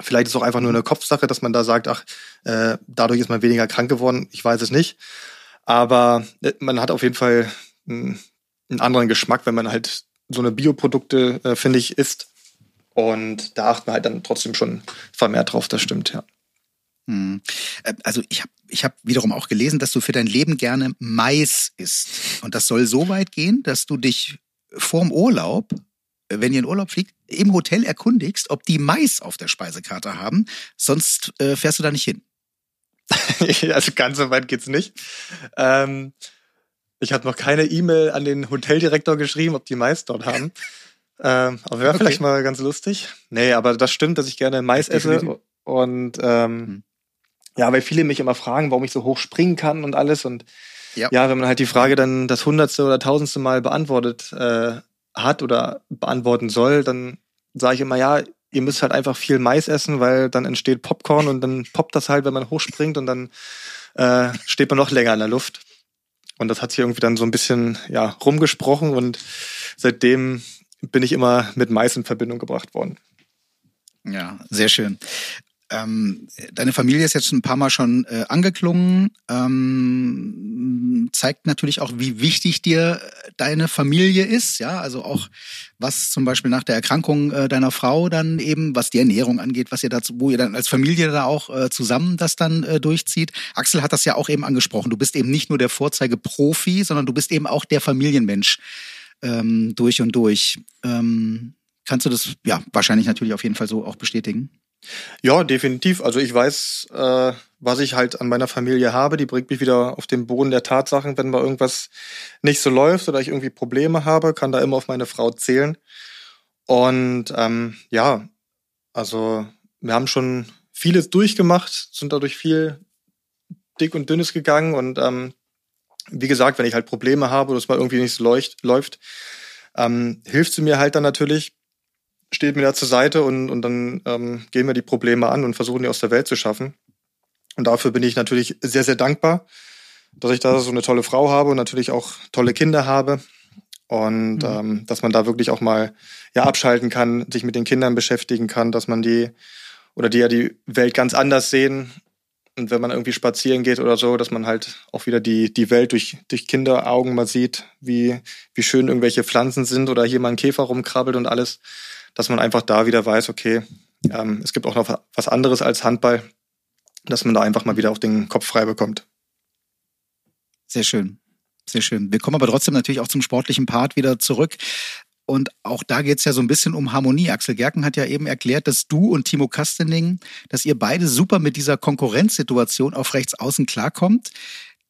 Vielleicht ist es auch einfach nur eine Kopfsache, dass man da sagt, ach, äh, dadurch ist man weniger krank geworden. Ich weiß es nicht. Aber äh, man hat auf jeden Fall einen, einen anderen Geschmack, wenn man halt so eine Bioprodukte, äh, finde ich, isst. Und da achten wir halt dann trotzdem schon vermehrt drauf, das stimmt, ja. Hm. Äh, also ich habe ich hab wiederum auch gelesen, dass du für dein Leben gerne Mais isst. Und das soll so weit gehen, dass du dich vorm Urlaub, äh, wenn ihr in Urlaub fliegt, im Hotel erkundigst, ob die Mais auf der Speisekarte haben. Sonst äh, fährst du da nicht hin. *laughs* also ganz so weit geht's nicht. Ähm, ich habe noch keine E-Mail an den Hoteldirektor geschrieben, ob die Mais dort *laughs* haben. ähm, aber wäre okay. vielleicht mal ganz lustig. Nee, aber das stimmt, dass ich gerne Mais esse. Und ähm, mhm. Ja, weil viele mich immer fragen, warum ich so hoch springen kann und alles. Und ja, ja wenn man halt die Frage dann das hundertste oder tausendste Mal beantwortet äh, hat oder beantworten soll, dann sage ich immer, ja, ihr müsst halt einfach viel Mais essen, weil dann entsteht Popcorn und dann poppt das halt, wenn man hochspringt und dann äh, steht man noch länger in der Luft. Und das hat sich irgendwie dann so ein bisschen ja, rumgesprochen und seitdem bin ich immer mit Mais in Verbindung gebracht worden. Ja, sehr schön. Ähm, deine Familie ist jetzt ein paar Mal schon äh, angeklungen. Ähm, zeigt natürlich auch, wie wichtig dir deine Familie ist. Ja, also auch was zum Beispiel nach der Erkrankung äh, deiner Frau dann eben, was die Ernährung angeht, was ihr dazu, wo ihr dann als Familie da auch äh, zusammen das dann äh, durchzieht. Axel hat das ja auch eben angesprochen. Du bist eben nicht nur der Vorzeigeprofi, sondern du bist eben auch der Familienmensch ähm, durch und durch. Ähm, kannst du das ja wahrscheinlich natürlich auf jeden Fall so auch bestätigen? Ja, definitiv. Also ich weiß, äh, was ich halt an meiner Familie habe. Die bringt mich wieder auf den Boden der Tatsachen, wenn mal irgendwas nicht so läuft oder ich irgendwie Probleme habe, kann da immer auf meine Frau zählen. Und ähm, ja, also wir haben schon vieles durchgemacht, sind dadurch viel dick und dünnes gegangen und ähm, wie gesagt, wenn ich halt Probleme habe oder es mal irgendwie nicht so leucht, läuft, ähm, hilft sie mir halt dann natürlich steht mir da zur Seite und, und dann ähm, gehen wir die Probleme an und versuchen die aus der Welt zu schaffen. Und dafür bin ich natürlich sehr, sehr dankbar, dass ich da so eine tolle Frau habe und natürlich auch tolle Kinder habe. Und mhm. ähm, dass man da wirklich auch mal ja abschalten kann, sich mit den Kindern beschäftigen kann, dass man die oder die ja die Welt ganz anders sehen. Und wenn man irgendwie spazieren geht oder so, dass man halt auch wieder die, die Welt durch, durch Kinderaugen mal sieht, wie, wie schön irgendwelche Pflanzen sind oder hier mal ein Käfer rumkrabbelt und alles dass man einfach da wieder weiß, okay, ähm, es gibt auch noch was anderes als Handball, dass man da einfach mal wieder auch den Kopf frei bekommt. Sehr schön. Sehr schön. Wir kommen aber trotzdem natürlich auch zum sportlichen Part wieder zurück. Und auch da geht es ja so ein bisschen um Harmonie. Axel Gerken hat ja eben erklärt, dass du und Timo Kastening, dass ihr beide super mit dieser Konkurrenzsituation auf rechts außen klarkommt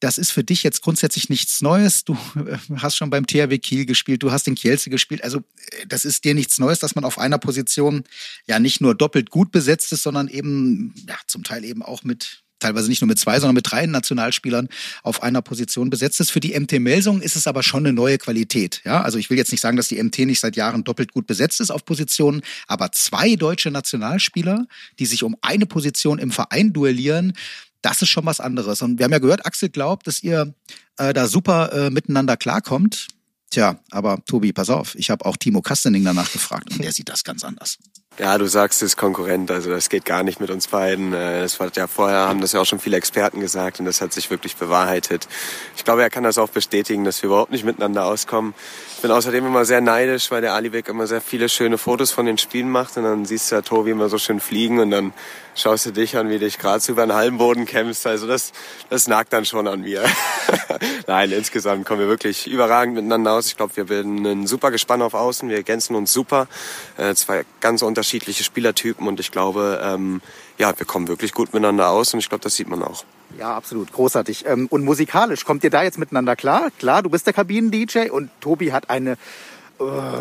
das ist für dich jetzt grundsätzlich nichts Neues. Du äh, hast schon beim THW Kiel gespielt, du hast in Kielce gespielt. Also äh, das ist dir nichts Neues, dass man auf einer Position ja nicht nur doppelt gut besetzt ist, sondern eben ja zum Teil eben auch mit teilweise nicht nur mit zwei, sondern mit drei Nationalspielern auf einer Position besetzt ist. Für die MT Melsung ist es aber schon eine neue Qualität. Ja, also ich will jetzt nicht sagen, dass die MT nicht seit Jahren doppelt gut besetzt ist auf Positionen, aber zwei deutsche Nationalspieler, die sich um eine Position im Verein duellieren, das ist schon was anderes. Und wir haben ja gehört, Axel glaubt, dass ihr äh, da super äh, miteinander klarkommt. Tja, aber Tobi, pass auf, ich habe auch Timo Kastening danach gefragt und der sieht das ganz anders. Ja, du sagst es Konkurrent, also das geht gar nicht mit uns beiden. Äh, das war ja vorher, haben das ja auch schon viele Experten gesagt und das hat sich wirklich bewahrheitet. Ich glaube, er kann das auch bestätigen, dass wir überhaupt nicht miteinander auskommen. Ich bin außerdem immer sehr neidisch, weil der Aliweg immer sehr viele schöne Fotos von den Spielen macht und dann siehst du ja Tobi immer so schön fliegen und dann schaust du dich an, wie dich gerade über den Hallenboden kämpfst. Also das, das nagt dann schon an mir. *laughs* Nein, insgesamt kommen wir wirklich überragend miteinander aus. Ich glaube, wir bilden ein super Gespann auf Außen. Wir ergänzen uns super. Äh, zwei ganz unterschiedliche Spielertypen und ich glaube, ähm, ja, wir kommen wirklich gut miteinander aus und ich glaube, das sieht man auch. Ja, absolut. Großartig. Ähm, und musikalisch, kommt ihr da jetzt miteinander klar? Klar, du bist der Kabinen-DJ und Tobi hat eine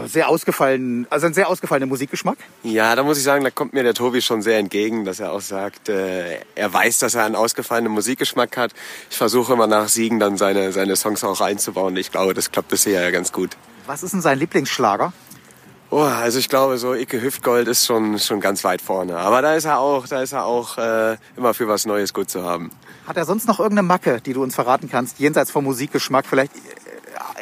sehr ausgefallen, also ein sehr ausgefallener Musikgeschmack. Ja, da muss ich sagen, da kommt mir der Tobi schon sehr entgegen, dass er auch sagt, äh, er weiß, dass er einen ausgefallenen Musikgeschmack hat. Ich versuche immer nach Siegen dann seine, seine Songs auch einzubauen. Ich glaube, das klappt bisher ja ganz gut. Was ist denn sein Lieblingsschlager? Oh, also ich glaube, so Icke Hüftgold ist schon, schon ganz weit vorne. Aber da ist er auch, da ist er auch äh, immer für was Neues gut zu haben. Hat er sonst noch irgendeine Macke, die du uns verraten kannst, jenseits vom Musikgeschmack? Vielleicht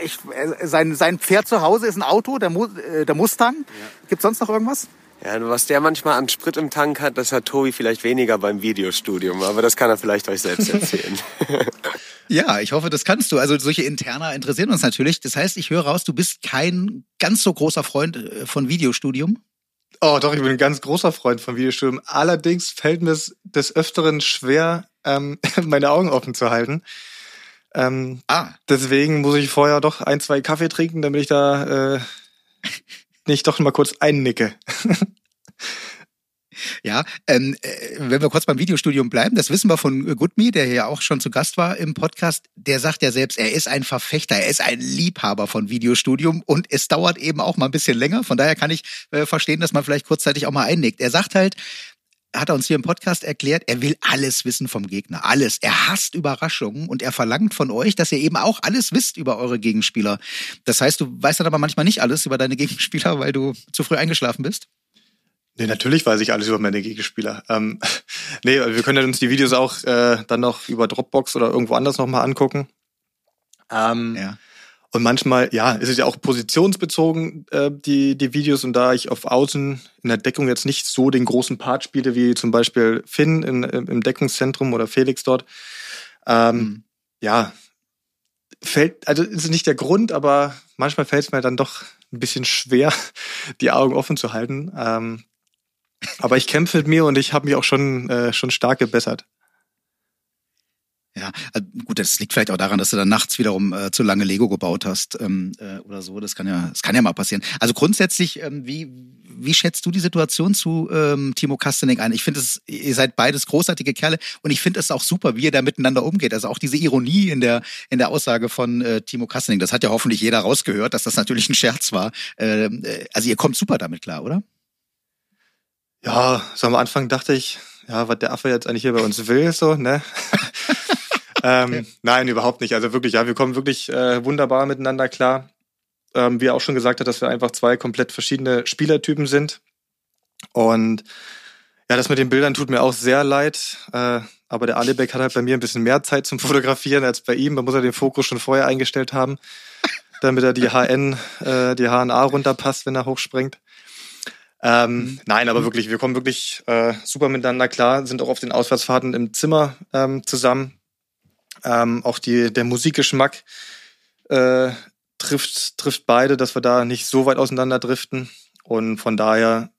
ich, äh, sein, sein Pferd zu Hause ist ein Auto, der, äh, der Mustang. Ja. Gibt sonst noch irgendwas? Ja, was der manchmal an Sprit im Tank hat, das hat Tobi vielleicht weniger beim Videostudium, aber das kann er vielleicht euch selbst erzählen. *laughs* ja, ich hoffe, das kannst du. Also solche Interna interessieren uns natürlich. Das heißt, ich höre raus, du bist kein ganz so großer Freund äh, von Videostudium. Oh, doch, ich bin ein ganz großer Freund von Videostudium. Allerdings fällt mir es des Öfteren schwer, ähm, *laughs* meine Augen offen zu halten. Ähm, ah. Deswegen muss ich vorher doch ein, zwei Kaffee trinken, damit ich da äh, *laughs* nicht doch mal kurz einnicke. *laughs* Ja, ähm, äh, wenn wir kurz beim Videostudium bleiben, das wissen wir von Goodme, der ja auch schon zu Gast war im Podcast. Der sagt ja selbst, er ist ein Verfechter, er ist ein Liebhaber von Videostudium und es dauert eben auch mal ein bisschen länger. Von daher kann ich äh, verstehen, dass man vielleicht kurzzeitig auch mal einnickt. Er sagt halt, hat er uns hier im Podcast erklärt, er will alles wissen vom Gegner. Alles. Er hasst Überraschungen und er verlangt von euch, dass ihr eben auch alles wisst über eure Gegenspieler. Das heißt, du weißt dann aber manchmal nicht alles über deine Gegenspieler, weil du zu früh eingeschlafen bist? Nee, natürlich weiß ich alles über meine Gegenspieler. Ähm, *laughs* nee, wir können uns die Videos auch äh, dann noch über Dropbox oder irgendwo anders nochmal angucken. Ähm, ja. Und manchmal, ja, ist es ja auch positionsbezogen, äh, die, die Videos. Und da ich auf Außen in der Deckung jetzt nicht so den großen Part spiele, wie zum Beispiel Finn in, im Deckungszentrum oder Felix dort, ähm, mhm. ja, fällt, also ist nicht der Grund, aber manchmal fällt es mir dann doch ein bisschen schwer, *laughs* die Augen offen zu halten. Ähm, aber ich kämpfe mit mir und ich habe mich auch schon, äh, schon stark gebessert. Ja, also gut, das liegt vielleicht auch daran, dass du dann nachts wiederum äh, zu lange Lego gebaut hast ähm, äh, oder so. Das kann ja, das kann ja mal passieren. Also grundsätzlich, ähm, wie wie schätzt du die Situation zu ähm, Timo Kastening ein? Ich finde es, ihr seid beides großartige Kerle und ich finde es auch super, wie ihr da miteinander umgeht. Also auch diese Ironie in der in der Aussage von äh, Timo Kastening. Das hat ja hoffentlich jeder rausgehört, dass das natürlich ein Scherz war. Ähm, äh, also ihr kommt super damit klar, oder? Ja, so am Anfang dachte ich, ja, was der Affe jetzt eigentlich hier bei uns will, so, ne? *laughs* ähm, nein, überhaupt nicht. Also wirklich, ja, wir kommen wirklich äh, wunderbar miteinander klar. Ähm, wie er auch schon gesagt hat, dass wir einfach zwei komplett verschiedene Spielertypen sind. Und ja, das mit den Bildern tut mir auch sehr leid. Äh, aber der Alibek hat halt bei mir ein bisschen mehr Zeit zum Fotografieren als bei ihm. Da muss er den Fokus schon vorher eingestellt haben, damit er die HN, äh, die HNA runterpasst, wenn er hochspringt. Ähm, mhm. Nein, aber wirklich, wir kommen wirklich äh, super miteinander klar, sind auch auf den Auswärtsfahrten im Zimmer ähm, zusammen. Ähm, auch die, der Musikgeschmack äh, trifft, trifft beide, dass wir da nicht so weit auseinander driften. Und von daher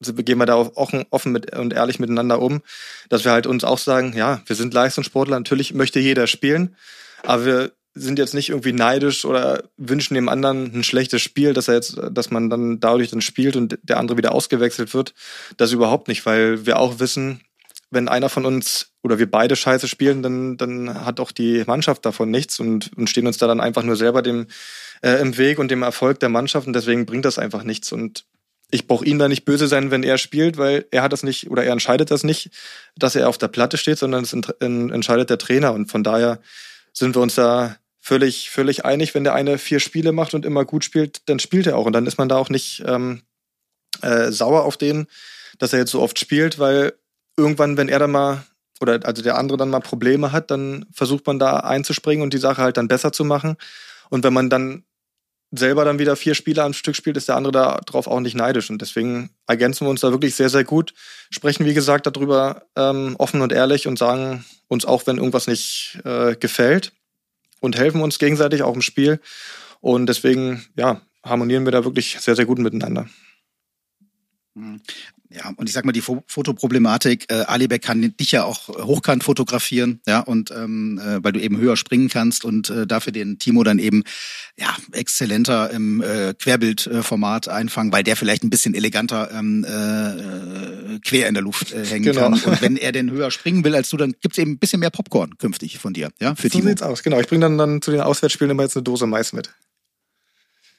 gehen wir da auch offen mit, und ehrlich miteinander um, dass wir halt uns auch sagen, ja, wir sind Leistungssportler, natürlich möchte jeder spielen, aber wir sind jetzt nicht irgendwie neidisch oder wünschen dem anderen ein schlechtes Spiel, dass er jetzt, dass man dann dadurch dann spielt und der andere wieder ausgewechselt wird. Das überhaupt nicht, weil wir auch wissen, wenn einer von uns oder wir beide scheiße spielen, dann, dann hat auch die Mannschaft davon nichts und, und stehen uns da dann einfach nur selber dem äh, im Weg und dem Erfolg der Mannschaft und deswegen bringt das einfach nichts. Und ich brauche ihn da nicht böse sein, wenn er spielt, weil er hat das nicht oder er entscheidet das nicht, dass er auf der Platte steht, sondern es entscheidet der Trainer. Und von daher sind wir uns da völlig, völlig einig, wenn der eine vier Spiele macht und immer gut spielt, dann spielt er auch. Und dann ist man da auch nicht ähm, äh, sauer auf den, dass er jetzt so oft spielt, weil irgendwann, wenn er dann mal oder also der andere dann mal Probleme hat, dann versucht man da einzuspringen und die Sache halt dann besser zu machen. Und wenn man dann selber dann wieder vier Spiele am Stück spielt, ist der andere darauf auch nicht neidisch. Und deswegen ergänzen wir uns da wirklich sehr, sehr gut. Sprechen, wie gesagt, darüber ähm, offen und ehrlich und sagen uns auch, wenn irgendwas nicht äh, gefällt und helfen uns gegenseitig auch im Spiel. Und deswegen, ja, harmonieren wir da wirklich sehr, sehr gut miteinander. Ja, und ich sag mal, die Fotoproblematik, äh, Alibek kann dich ja auch hochkant fotografieren, ja, und ähm, äh, weil du eben höher springen kannst und äh, dafür den Timo dann eben ja exzellenter im äh, Querbildformat einfangen, weil der vielleicht ein bisschen eleganter ähm, äh, quer in der Luft äh, hängen genau. kann. Und wenn er denn höher springen will als du, dann gibt's eben ein bisschen mehr Popcorn künftig von dir, ja, für so Timo. So sieht's aus, genau. Ich bringe dann, dann zu den Auswärtsspielen immer jetzt eine Dose Mais mit.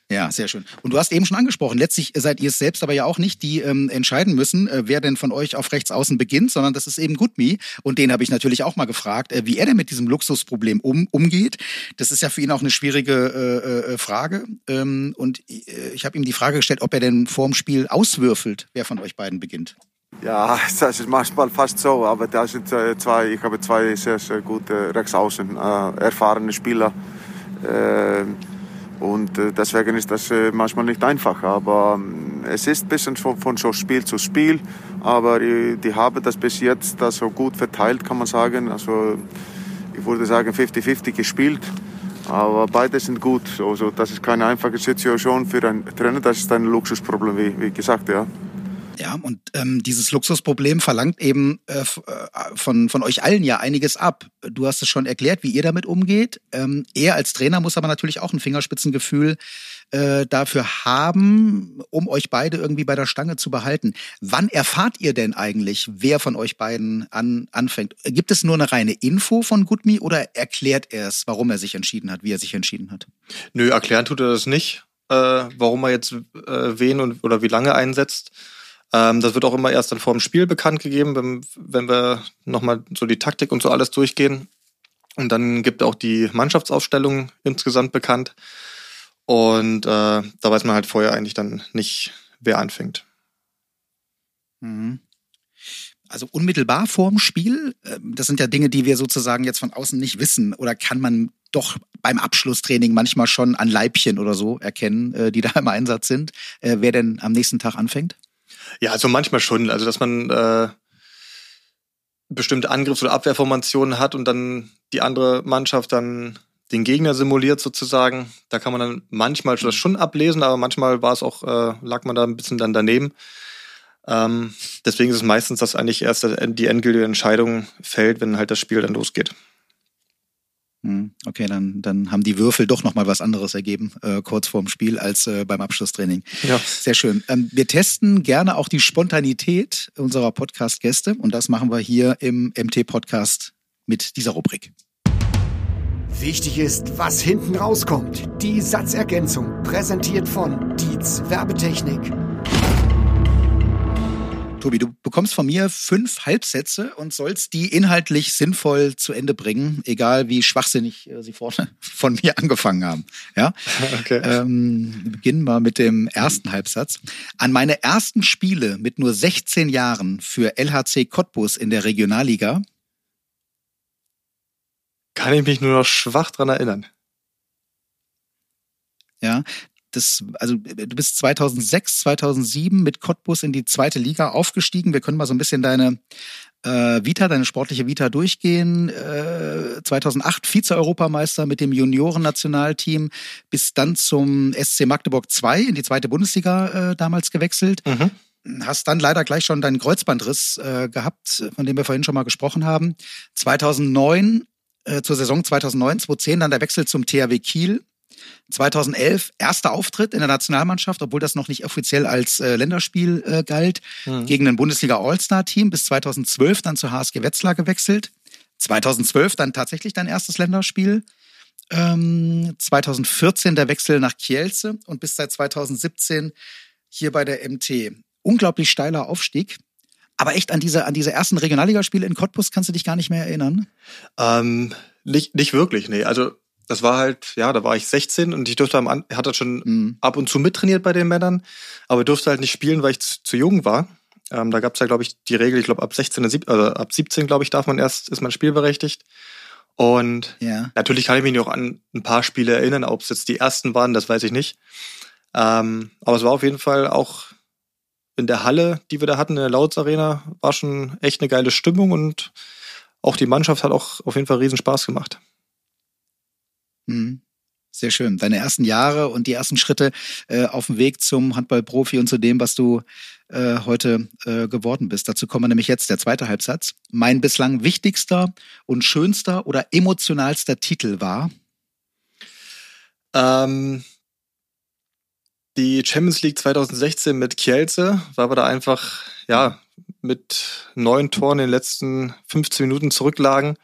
Ja, sehr schön. Und du hast eben schon angesprochen, letztlich seid ihr es selbst aber ja auch nicht, die ähm, entscheiden müssen, äh, wer denn von euch auf rechts außen beginnt, sondern das ist eben Goodme. Und den habe ich natürlich auch mal gefragt, äh, wie er denn mit diesem Luxusproblem um, umgeht. Das ist ja für ihn auch eine schwierige äh, äh, Frage. Ähm, und äh, ich habe ihm die Frage gestellt, ob er denn vorm Spiel auswürfelt, wer von euch beiden beginnt. Ja, *laughs* das ist manchmal fast so, aber da sind äh, zwei, ich habe zwei sehr, sehr gute Rechtsaußen, äh, erfahrene Spieler Äh, und äh, deswegen ist das äh, manchmal nicht einfach. Aber ähm, es ist ein bisschen von, so Spiel zu Spiel. Aber die, die haben das bis jetzt so gut verteilt, kann man sagen. Also ich würde sagen 50-50 gespielt. Aber beide sind gut. Also das ist keine einfache Situation für einen Trainer. Das ist ein Luxusproblem, wie, wie gesagt, ja. Ja, und ähm, dieses Luxusproblem verlangt eben äh, äh, von, von euch allen ja einiges ab. Du hast es schon erklärt, wie ihr damit umgeht. Ähm, er als Trainer muss aber natürlich auch ein Fingerspitzengefühl äh, dafür haben, um euch beide irgendwie bei der Stange zu behalten. Wann erfahrt ihr denn eigentlich, wer von euch beiden an, anfängt? Gibt es nur eine reine Info von Gutmi oder erklärt er es, warum er sich entschieden hat, wie er sich entschieden hat? Nö, erklären tut er das nicht, äh, warum er jetzt äh, wen und oder wie lange einsetzt. Ähm, das wird auch immer erst dann vor dem Spiel bekannt gegeben, wenn, wenn wir nochmal so die Taktik und so alles durchgehen. Und dann gibt auch die Mannschaftsaufstellung insgesamt bekannt. Und äh, da weiß man halt vorher eigentlich dann nicht, wer anfängt. Mhm. Also unmittelbar vorm Spiel, ähm, das sind ja Dinge, die wir sozusagen jetzt von außen nicht wissen. Oder kann man doch beim Abschlusstraining manchmal schon an Leibchen oder so erkennen, äh, die da im Einsatz sind, äh, wer denn am nächsten Tag anfängt? Ja, also manchmal schon. Also dass man äh, bestimmte Angriffs- oder Abwehrformationen hat und dann die andere Mannschaft dann den Gegner simuliert sozusagen. Da kann man dann manchmal das schon ablesen, aber manchmal war es auch, äh, lag man da ein bisschen dann daneben. Ähm, deswegen ist es meistens, dass eigentlich erst die endgültige Entscheidung fällt, wenn halt das Spiel dann losgeht. Hm, okay, dann, dann haben die Würfel doch nochmal was anderes ergeben, äh, kurz vorm Spiel, als äh, beim Abschlusstraining. Ja. Sehr schön. Ähm, wir testen gerne auch die Spontanität unserer Podcast-Gäste und das machen wir hier im MT-Podcast mit dieser Rubrik. Wichtig ist, was hinten rauskommt. Die Satzergänzung, präsentiert von Dietz Werbetechnik. Tobi, du bekommst von mir fünf Halbsätze und sollst die inhaltlich sinnvoll zu Ende bringen, egal wie schwachsinnig äh, sie vorne *laughs* von mir angefangen haben. Ja? *laughs* Okay. Ähm, wir beginnen mal mit dem ersten Halbsatz. An meine ersten Spiele mit nur 16 Jahren für LHC Cottbus in der Regionalliga kann ich mich nur noch schwach dran erinnern. Ja, das, also du bist 2006, 2007 mit Cottbus in die zweite Liga aufgestiegen. Wir können mal so ein bisschen deine äh, Vita, deine sportliche Vita durchgehen. Äh, 2008 Vize-Europameister mit dem Junioren-Nationalteam, bis dann zum SC Magdeburg 2 in die zweite Bundesliga äh, damals gewechselt. Mhm hast dann leider gleich schon deinen Kreuzbandriss äh, gehabt, von dem wir vorhin schon mal gesprochen haben. 2009 äh, zur Saison 2009, 2010 dann der Wechsel zum THW Kiel 2011 erster Auftritt in der Nationalmannschaft, obwohl das noch nicht offiziell als äh, Länderspiel äh, galt, mhm. gegen ein Bundesliga All-Star-Team. Bis 2012 dann zur HSG Wetzlar gewechselt. 2012 dann tatsächlich dein erstes Länderspiel. Ähm, 2014 der Wechsel nach Kielce und bis seit 2017 hier bei der MT. Unglaublich steiler Aufstieg. Aber echt an diese, an diese ersten Regionalligaspiele in Cottbus kannst du dich gar nicht mehr erinnern? Ähm, nicht, nicht wirklich, nee. Also das war halt, ja, da war ich 16 und ich durfte am, hatte schon mhm. ab und zu mittrainiert bei den Männern, aber durfte halt nicht spielen, weil ich zu, zu jung war. Ähm, da gab es ja, glaube ich, die Regel, ich glaube, ab 16, also ab 17, glaube ich, darf man erst, ist man spielberechtigt. Und ja. natürlich kann ich mich noch an ein paar Spiele erinnern, ob es jetzt die ersten waren, das weiß ich nicht. Ähm, aber es war auf jeden Fall auch in der Halle, die wir da hatten, in der Lauts Arena, war schon echt eine geile Stimmung und auch die Mannschaft hat auch auf jeden Fall riesen Spaß gemacht. Mhm. Sehr schön. Deine ersten Jahre und die ersten Schritte äh, auf dem Weg zum Handballprofi und zu dem, was du äh, heute äh, geworden bist. Dazu kommen wir nämlich jetzt der zweite Halbsatz. Mein bislang wichtigster und schönster oder emotionalster Titel war? Ähm, die Champions League 2016 mit Kielce, weil wir da einfach ja mit neun Toren in den letzten 15 Minuten zurücklagen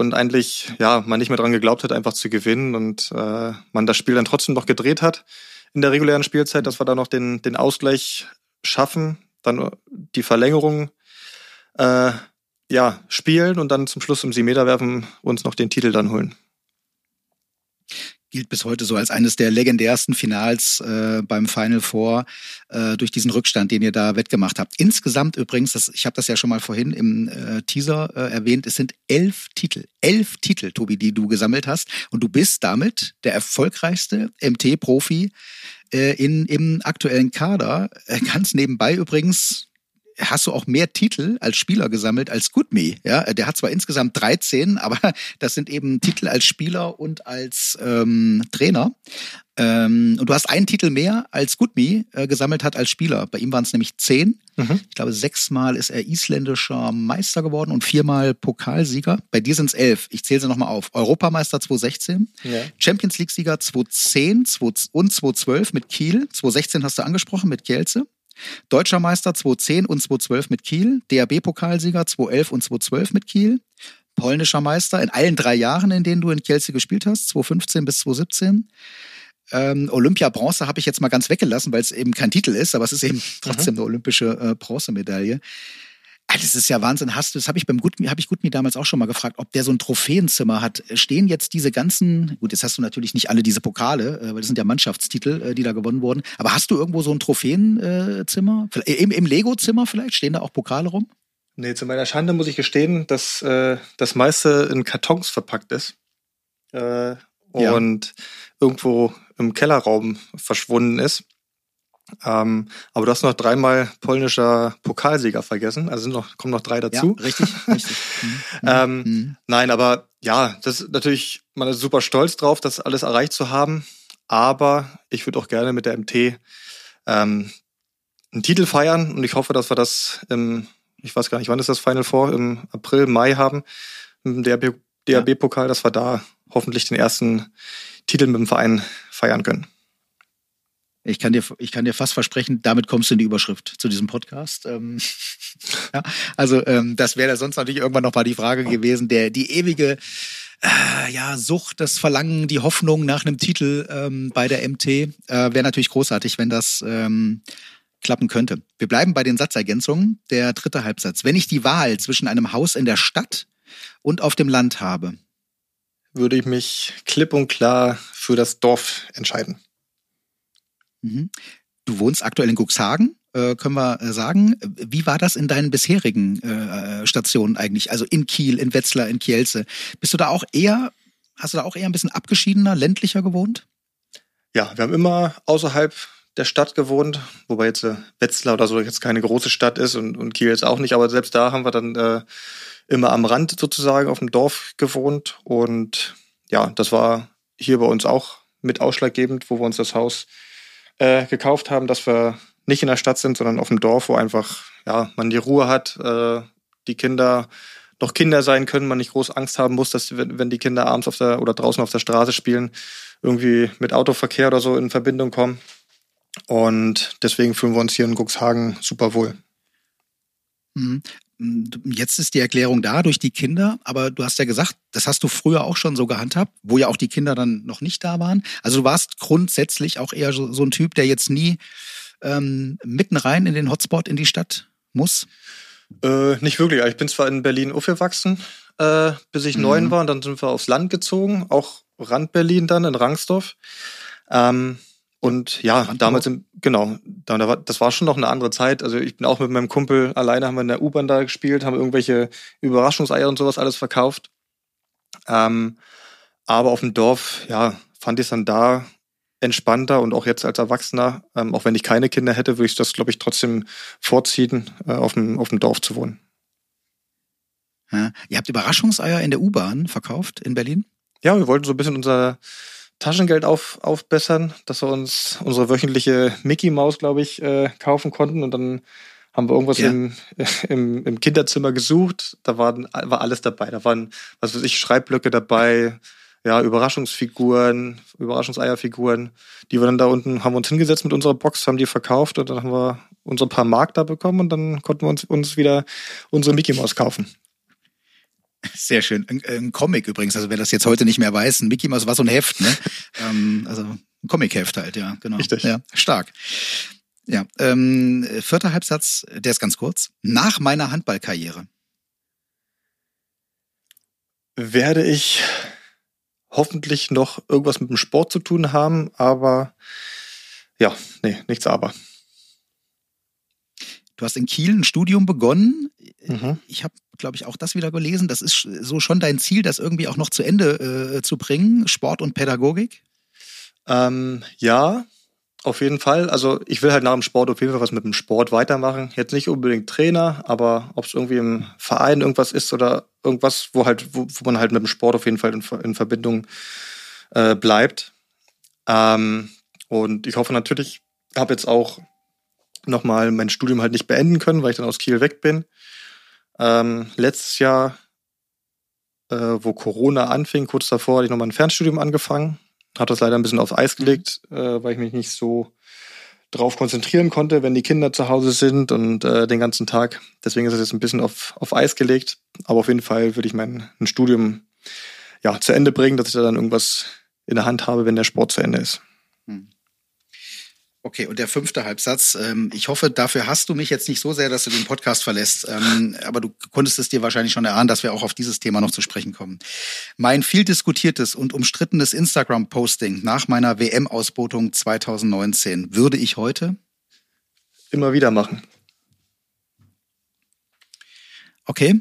und eigentlich ja man nicht mehr dran geglaubt hat, einfach zu gewinnen und äh, man das Spiel dann trotzdem noch gedreht hat in der regulären Spielzeit, dass wir da noch den, den Ausgleich schaffen, dann die Verlängerung äh, ja, spielen und dann zum Schluss im Meter werfen uns noch den Titel dann holen. Gilt bis heute so als eines der legendärsten Finals äh, beim Final Four äh, durch diesen Rückstand, den ihr da wettgemacht habt. Insgesamt übrigens, das, ich habe das ja schon mal vorhin im äh, Teaser äh, erwähnt, es sind elf Titel, elf Titel, Tobi, die du gesammelt hast. Und du bist damit der erfolgreichste MT-Profi äh, in, im aktuellen Kader. Äh, ganz nebenbei übrigens hast du auch mehr Titel als Spieler gesammelt als Goodme. Ja, der hat zwar insgesamt 13, *laughs* aber das sind eben Titel als Spieler und als ähm, Trainer. Ähm, und du hast einen Titel mehr als Goodme äh, gesammelt hat als Spieler. Bei ihm waren es nämlich zehn. Mhm. Ich glaube, sechsmal ist er isländischer Meister geworden und viermal Pokalsieger. Bei dir sind es elf. Ich zähle sie nochmal auf. Europameister 2016, ja. Champions League-Sieger 2010 und 2012 mit Kiel. 2016 hast du angesprochen mit Kielce. Deutscher Meister 2010 und 2012 mit Kiel, DAB-Pokalsieger 2011 und 2012 mit Kiel, polnischer Meister in allen drei Jahren, in denen du in Kielce gespielt hast, 2015 bis 2017. Ähm, Olympia-Bronze habe ich jetzt mal ganz weggelassen, weil es eben kein Titel ist, aber es ist eben trotzdem mhm. eine olympische äh, Bronzemedaille. Ah, das ist ja Wahnsinn. Hast du, das habe ich beim Gutmi, habe ich Gutmi damals auch schon mal gefragt, ob der so ein Trophäenzimmer hat. Stehen jetzt diese ganzen, gut, jetzt hast du natürlich nicht alle diese Pokale, äh, weil das sind ja Mannschaftstitel, äh, die da gewonnen wurden. Aber hast du irgendwo so ein Trophäenzimmer? Im, im Lego-Zimmer vielleicht? Stehen da auch Pokale rum? Nee, zu meiner Schande muss ich gestehen, dass äh, das meiste in Kartons verpackt ist. Äh, und ja. irgendwo im Kellerraum verschwunden ist. Ähm, aber du hast noch dreimal polnischer Pokalsieger vergessen. Also sind noch, kommen noch drei dazu. Ja, richtig, *laughs* richtig. Mhm. ähm, mhm. Nein, aber ja, das ist natürlich, man ist super stolz drauf, das alles erreicht zu haben. Aber ich würde auch gerne mit der MT ähm, einen Titel feiern und ich hoffe, dass wir das im, ich weiß gar nicht, wann ist das Final Four, im April, Mai haben, im DAB-Pokal, dass wir da hoffentlich den ersten Titel mit dem Verein feiern können. Ich kann dir, ich kann dir fast versprechen, damit kommst du in die Überschrift zu diesem Podcast. Ähm, *laughs* ja, also ähm, das wäre sonst natürlich irgendwann noch mal die Frage gewesen, der die ewige äh, ja Sucht, das Verlangen, die Hoffnung nach einem Titel ähm, bei der MT äh, wäre natürlich großartig, wenn das ähm, klappen könnte. Wir bleiben bei den Satzergänzungen. Der dritte Halbsatz. Wenn ich die Wahl zwischen einem Haus in der Stadt und auf dem Land habe, würde ich mich klipp und klar für das Dorf entscheiden. Mhm. Du wohnst aktuell in Cuxhagen, äh, können wir äh, sagen. Wie war das in deinen bisherigen äh, Stationen eigentlich? Also in Kiel, in Wetzlar, in Kielce. Bist du da auch eher, hast du da auch eher ein bisschen abgeschiedener, ländlicher gewohnt? Ja, wir haben immer außerhalb der Stadt gewohnt, wobei jetzt äh, Wetzlar oder so jetzt keine große Stadt ist und, und Kiel jetzt auch nicht, aber selbst da haben wir dann äh, immer am Rand sozusagen auf dem Dorf gewohnt und ja, das war hier bei uns auch mit ausschlaggebend, wo wir uns das Haus äh, gekauft haben, dass wir nicht in der Stadt sind, sondern auf dem Dorf, wo einfach ja, man die Ruhe hat, äh, die Kinder noch Kinder sein können, man nicht groß Angst haben muss, dass wenn, wenn die Kinder abends auf der oder draußen auf der Straße spielen, irgendwie mit Autoverkehr oder so in Verbindung kommen. Und deswegen fühlen wir uns hier in Cuxhagen super wohl. Mhm. Jetzt ist die Erklärung da durch die Kinder, aber du hast ja gesagt, das hast du früher auch schon so gehandhabt, wo ja auch die Kinder dann noch nicht da waren. Also du warst grundsätzlich auch eher so, so ein Typ, der jetzt nie ähm, mitten rein in den Hotspot in die Stadt muss. Äh, nicht wirklich. Ich bin zwar in Berlin aufgewachsen, äh, bis ich mhm. neun war, und dann sind wir aufs Land gezogen, auch Rand Berlin dann in Rangsdorf. Ähm, und ja, Brandenburg. damals im, genau, das war schon noch eine andere Zeit. Also ich bin auch mit meinem Kumpel alleine, haben wir in der U-Bahn da gespielt, haben irgendwelche Überraschungseier und sowas alles verkauft. Ähm, aber auf dem Dorf, ja, fand ich es dann da entspannter und auch jetzt als Erwachsener, ähm, auch wenn ich keine Kinder hätte, würde ich das, glaube ich, trotzdem vorziehen, äh, auf, dem, auf dem Dorf zu wohnen. Ja. Ihr habt Überraschungseier in der U-Bahn verkauft in Berlin? Ja, wir wollten so ein bisschen unser Taschengeld auf, aufbessern, dass wir uns unsere wöchentliche Mickey Maus, glaube ich, äh, kaufen konnten. Und dann haben wir irgendwas ja. im, *laughs* im, im Kinderzimmer gesucht. Da war, war alles dabei. Da waren, was weiß ich, Schreibblöcke dabei, ja, Überraschungsfiguren, Überraschungseierfiguren. Die wir dann da unten, haben uns hingesetzt mit unserer Box, haben die verkauft und dann haben wir unsere paar Mark da bekommen und dann konnten wir uns, uns wieder unsere Mickey Maus kaufen. Sehr schön. Ein, ein, Comic übrigens, also wer das jetzt heute nicht mehr weiß, ein Mickey Mouse war so ein Heft, ne? *laughs* ähm, also ein Comic-Heft halt, ja, genau. Richtig. Ja, stark. Ja, ähm, vierter Halbsatz, der ist ganz kurz. Nach meiner Handballkarriere werde ich hoffentlich noch irgendwas mit dem Sport zu tun haben, aber ja, nee, nichts aber. Du hast in Kiel ein Studium begonnen. Mhm. Ich habe, glaube ich, auch das wieder gelesen. Das ist so schon dein Ziel, das irgendwie auch noch zu Ende äh, zu bringen, Sport und Pädagogik? Ähm, ja, auf jeden Fall. Also ich will halt nach dem Sport auf jeden Fall was mit dem Sport weitermachen. Jetzt nicht unbedingt Trainer, aber ob es irgendwie im Verein irgendwas ist oder irgendwas, wo halt, wo, wo man halt mit dem Sport auf jeden Fall in, in Verbindung äh, bleibt. Ähm, und ich hoffe natürlich, habe jetzt auch nochmal mein Studium halt nicht beenden können, weil ich dann aus Kiel weg bin. Ähm, letztes Jahr, äh, wo Corona anfing, kurz davor, hatte ich nochmal ein Fernstudium angefangen. Hat das leider ein bisschen auf Eis gelegt, äh, weil ich mich nicht so drauf konzentrieren konnte, wenn die Kinder zu Hause sind und äh, den ganzen Tag. Deswegen ist es jetzt ein bisschen auf, auf Eis gelegt. Aber auf jeden Fall würde ich mein ein Studium ja, zu Ende bringen, dass ich da dann irgendwas in der Hand habe, wenn der Sport zu Ende ist. Hm. Okay, und der fünfte Halbsatz. Ähm, ich hoffe, dafür hast du mich jetzt nicht so sehr, dass du den Podcast verlässt. Ähm, aber du konntest es dir wahrscheinlich schon erahnen, dass wir auch auf dieses Thema noch zu sprechen kommen. Mein viel diskutiertes und umstrittenes Instagram-Posting nach meiner WM-Ausbotung 2019 würde ich heute immer wieder machen. Okay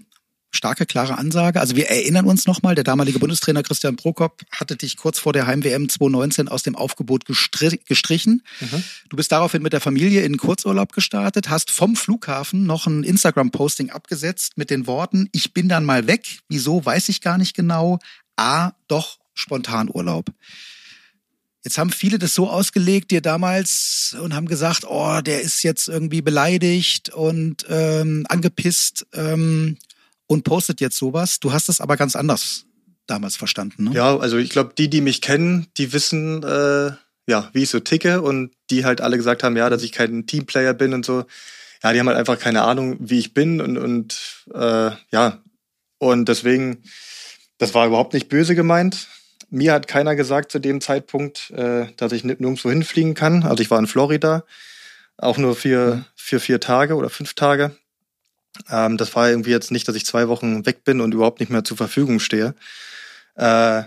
starke, klare Ansage. Also wir erinnern uns nochmal, der damalige Bundestrainer Christian Prokop hatte dich kurz vor der Heim-WM 2019 aus dem Aufgebot gestri gestrichen. Mhm. Du bist daraufhin mit der Familie in Kurzurlaub gestartet, hast vom Flughafen noch ein Instagram-Posting abgesetzt mit den Worten, ich bin dann mal weg. Wieso, weiß ich gar nicht genau. A, doch Spontanurlaub. Jetzt haben viele das so ausgelegt dir damals und haben gesagt, oh, der ist jetzt irgendwie beleidigt und ähm, angepisst. Ähm, und postet jetzt sowas. Du hast es aber ganz anders damals verstanden, ne? Ja, also ich glaube, die, die mich kennen, die wissen, äh, ja, wie ich so ticke und die halt alle gesagt haben, ja, dass ich kein Teamplayer bin und so. Ja, die haben halt einfach keine Ahnung, wie ich bin und, und äh, ja, und deswegen, das war überhaupt nicht böse gemeint. Mir hat keiner gesagt zu dem Zeitpunkt, äh, dass ich nirgendwo hinfliegen kann. Also ich war in Florida, auch nur für, für vier Tage oder fünf Tage. Ähm, das war irgendwie jetzt nicht, dass ich zwei Wochen weg bin und überhaupt nicht mehr zur Verfügung stehe. Äh,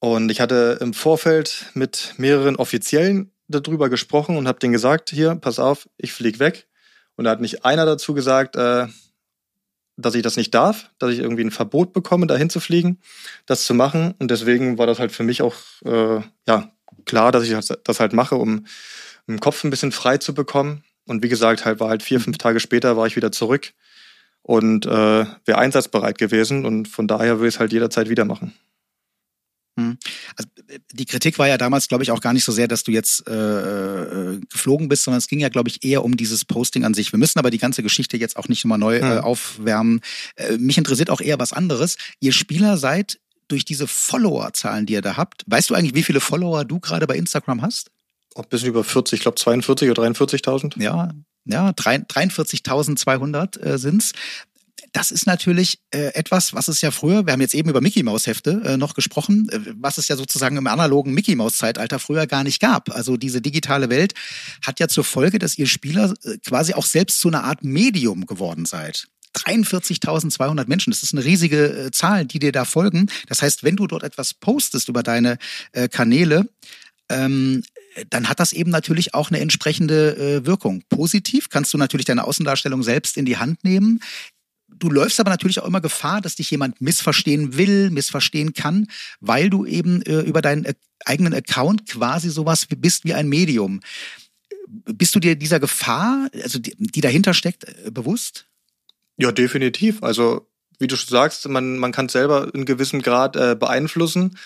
und ich hatte im Vorfeld mit mehreren Offiziellen darüber gesprochen und habe denen gesagt, hier, pass auf, ich flieg weg. Und da hat nicht einer dazu gesagt, äh, dass ich das nicht darf, dass ich irgendwie ein Verbot bekomme, dahin zu fliegen, das zu machen. Und deswegen war das halt für mich auch äh, ja klar, dass ich das halt mache, um im Kopf ein bisschen frei zu bekommen. Und wie gesagt, halt war halt vier, fünf Tage später war ich wieder zurück und äh, wäre einsatzbereit gewesen und von daher würde ich es halt jederzeit wieder machen. Hm. Also die Kritik war ja damals, glaube ich, auch gar nicht so sehr, dass du jetzt äh, äh, geflogen bist, sondern es ging ja, glaube ich, eher um dieses Posting an sich. Wir müssen aber die ganze Geschichte jetzt auch nicht nochmal neu hm. äh, aufwärmen. Äh, mich interessiert auch eher was anderes. Ihr Spieler seid durch diese Follower-Zahlen, die ihr da habt. Weißt du eigentlich, wie viele Follower du gerade bei Instagram hast? Ein bisschen über 40, ich glaube 42 oder 43.000. Ja, ja, 43.200 äh, sind's. Das ist natürlich äh, etwas, was es ja früher, wir haben jetzt eben über Mickey Maus Hefte äh, noch gesprochen, äh, was es ja sozusagen im analogen Mickey Maus Zeitalter früher gar nicht gab. Also diese digitale Welt hat ja zur Folge, dass ihr Spieler äh, quasi auch selbst zu einer Art Medium geworden seid. 43.200 Menschen. Das ist eine riesige äh, Zahl, die dir da folgen. Das heißt, wenn du dort etwas postest über deine äh, Kanäle, ähm, dann hat das eben natürlich auch eine entsprechende äh, Wirkung. Positiv kannst du natürlich deine Außendarstellung selbst in die Hand nehmen. Du läufst aber natürlich auch immer Gefahr, dass dich jemand missverstehen will, missverstehen kann, weil du eben äh, über deinen äh, eigenen Account quasi sowas bist wie ein Medium. Bist du dir dieser Gefahr, also die, die dahinter steckt, äh, bewusst? Ja, definitiv. Also wie du schon sagst, man, man kann selber in gewissem Grad äh, beeinflussen.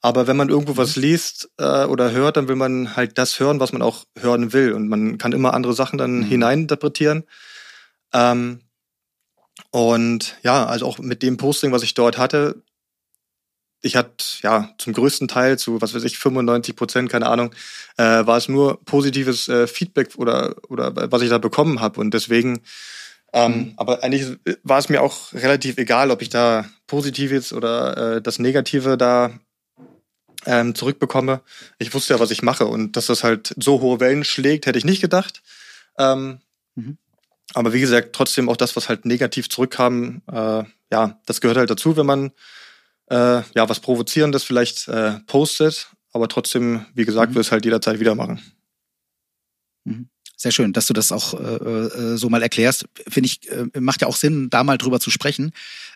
Aber wenn man irgendwo was mhm. liest äh, oder hört, dann will man halt das hören, was man auch hören will. Und man kann immer andere Sachen dann mhm. hineininterpretieren. Ähm, und ja, also auch mit dem Posting, was ich dort hatte, ich hatte ja zum größten Teil zu, was weiß ich, 95 Prozent, keine Ahnung, äh, war es nur positives äh, Feedback oder, oder was ich da bekommen habe. Und deswegen, ähm, mhm. aber eigentlich war es mir auch relativ egal, ob ich da Positives oder äh, das Negative da ähm, zurückbekomme. Ich wusste ja, was ich mache und dass das halt so hohe Wellen schlägt, hätte ich nicht gedacht. Ähm, mhm. Aber wie gesagt, trotzdem auch das, was halt negativ zurückkam, äh, ja, das gehört halt dazu, wenn man äh, ja was Provozierendes vielleicht äh, postet, aber trotzdem, wie gesagt, mhm. wir es halt jederzeit wieder machen. Sehr schön, dass du das auch äh, äh, so mal erklärst. Finde ich, äh, macht ja auch Sinn, da mal drüber zu sprechen.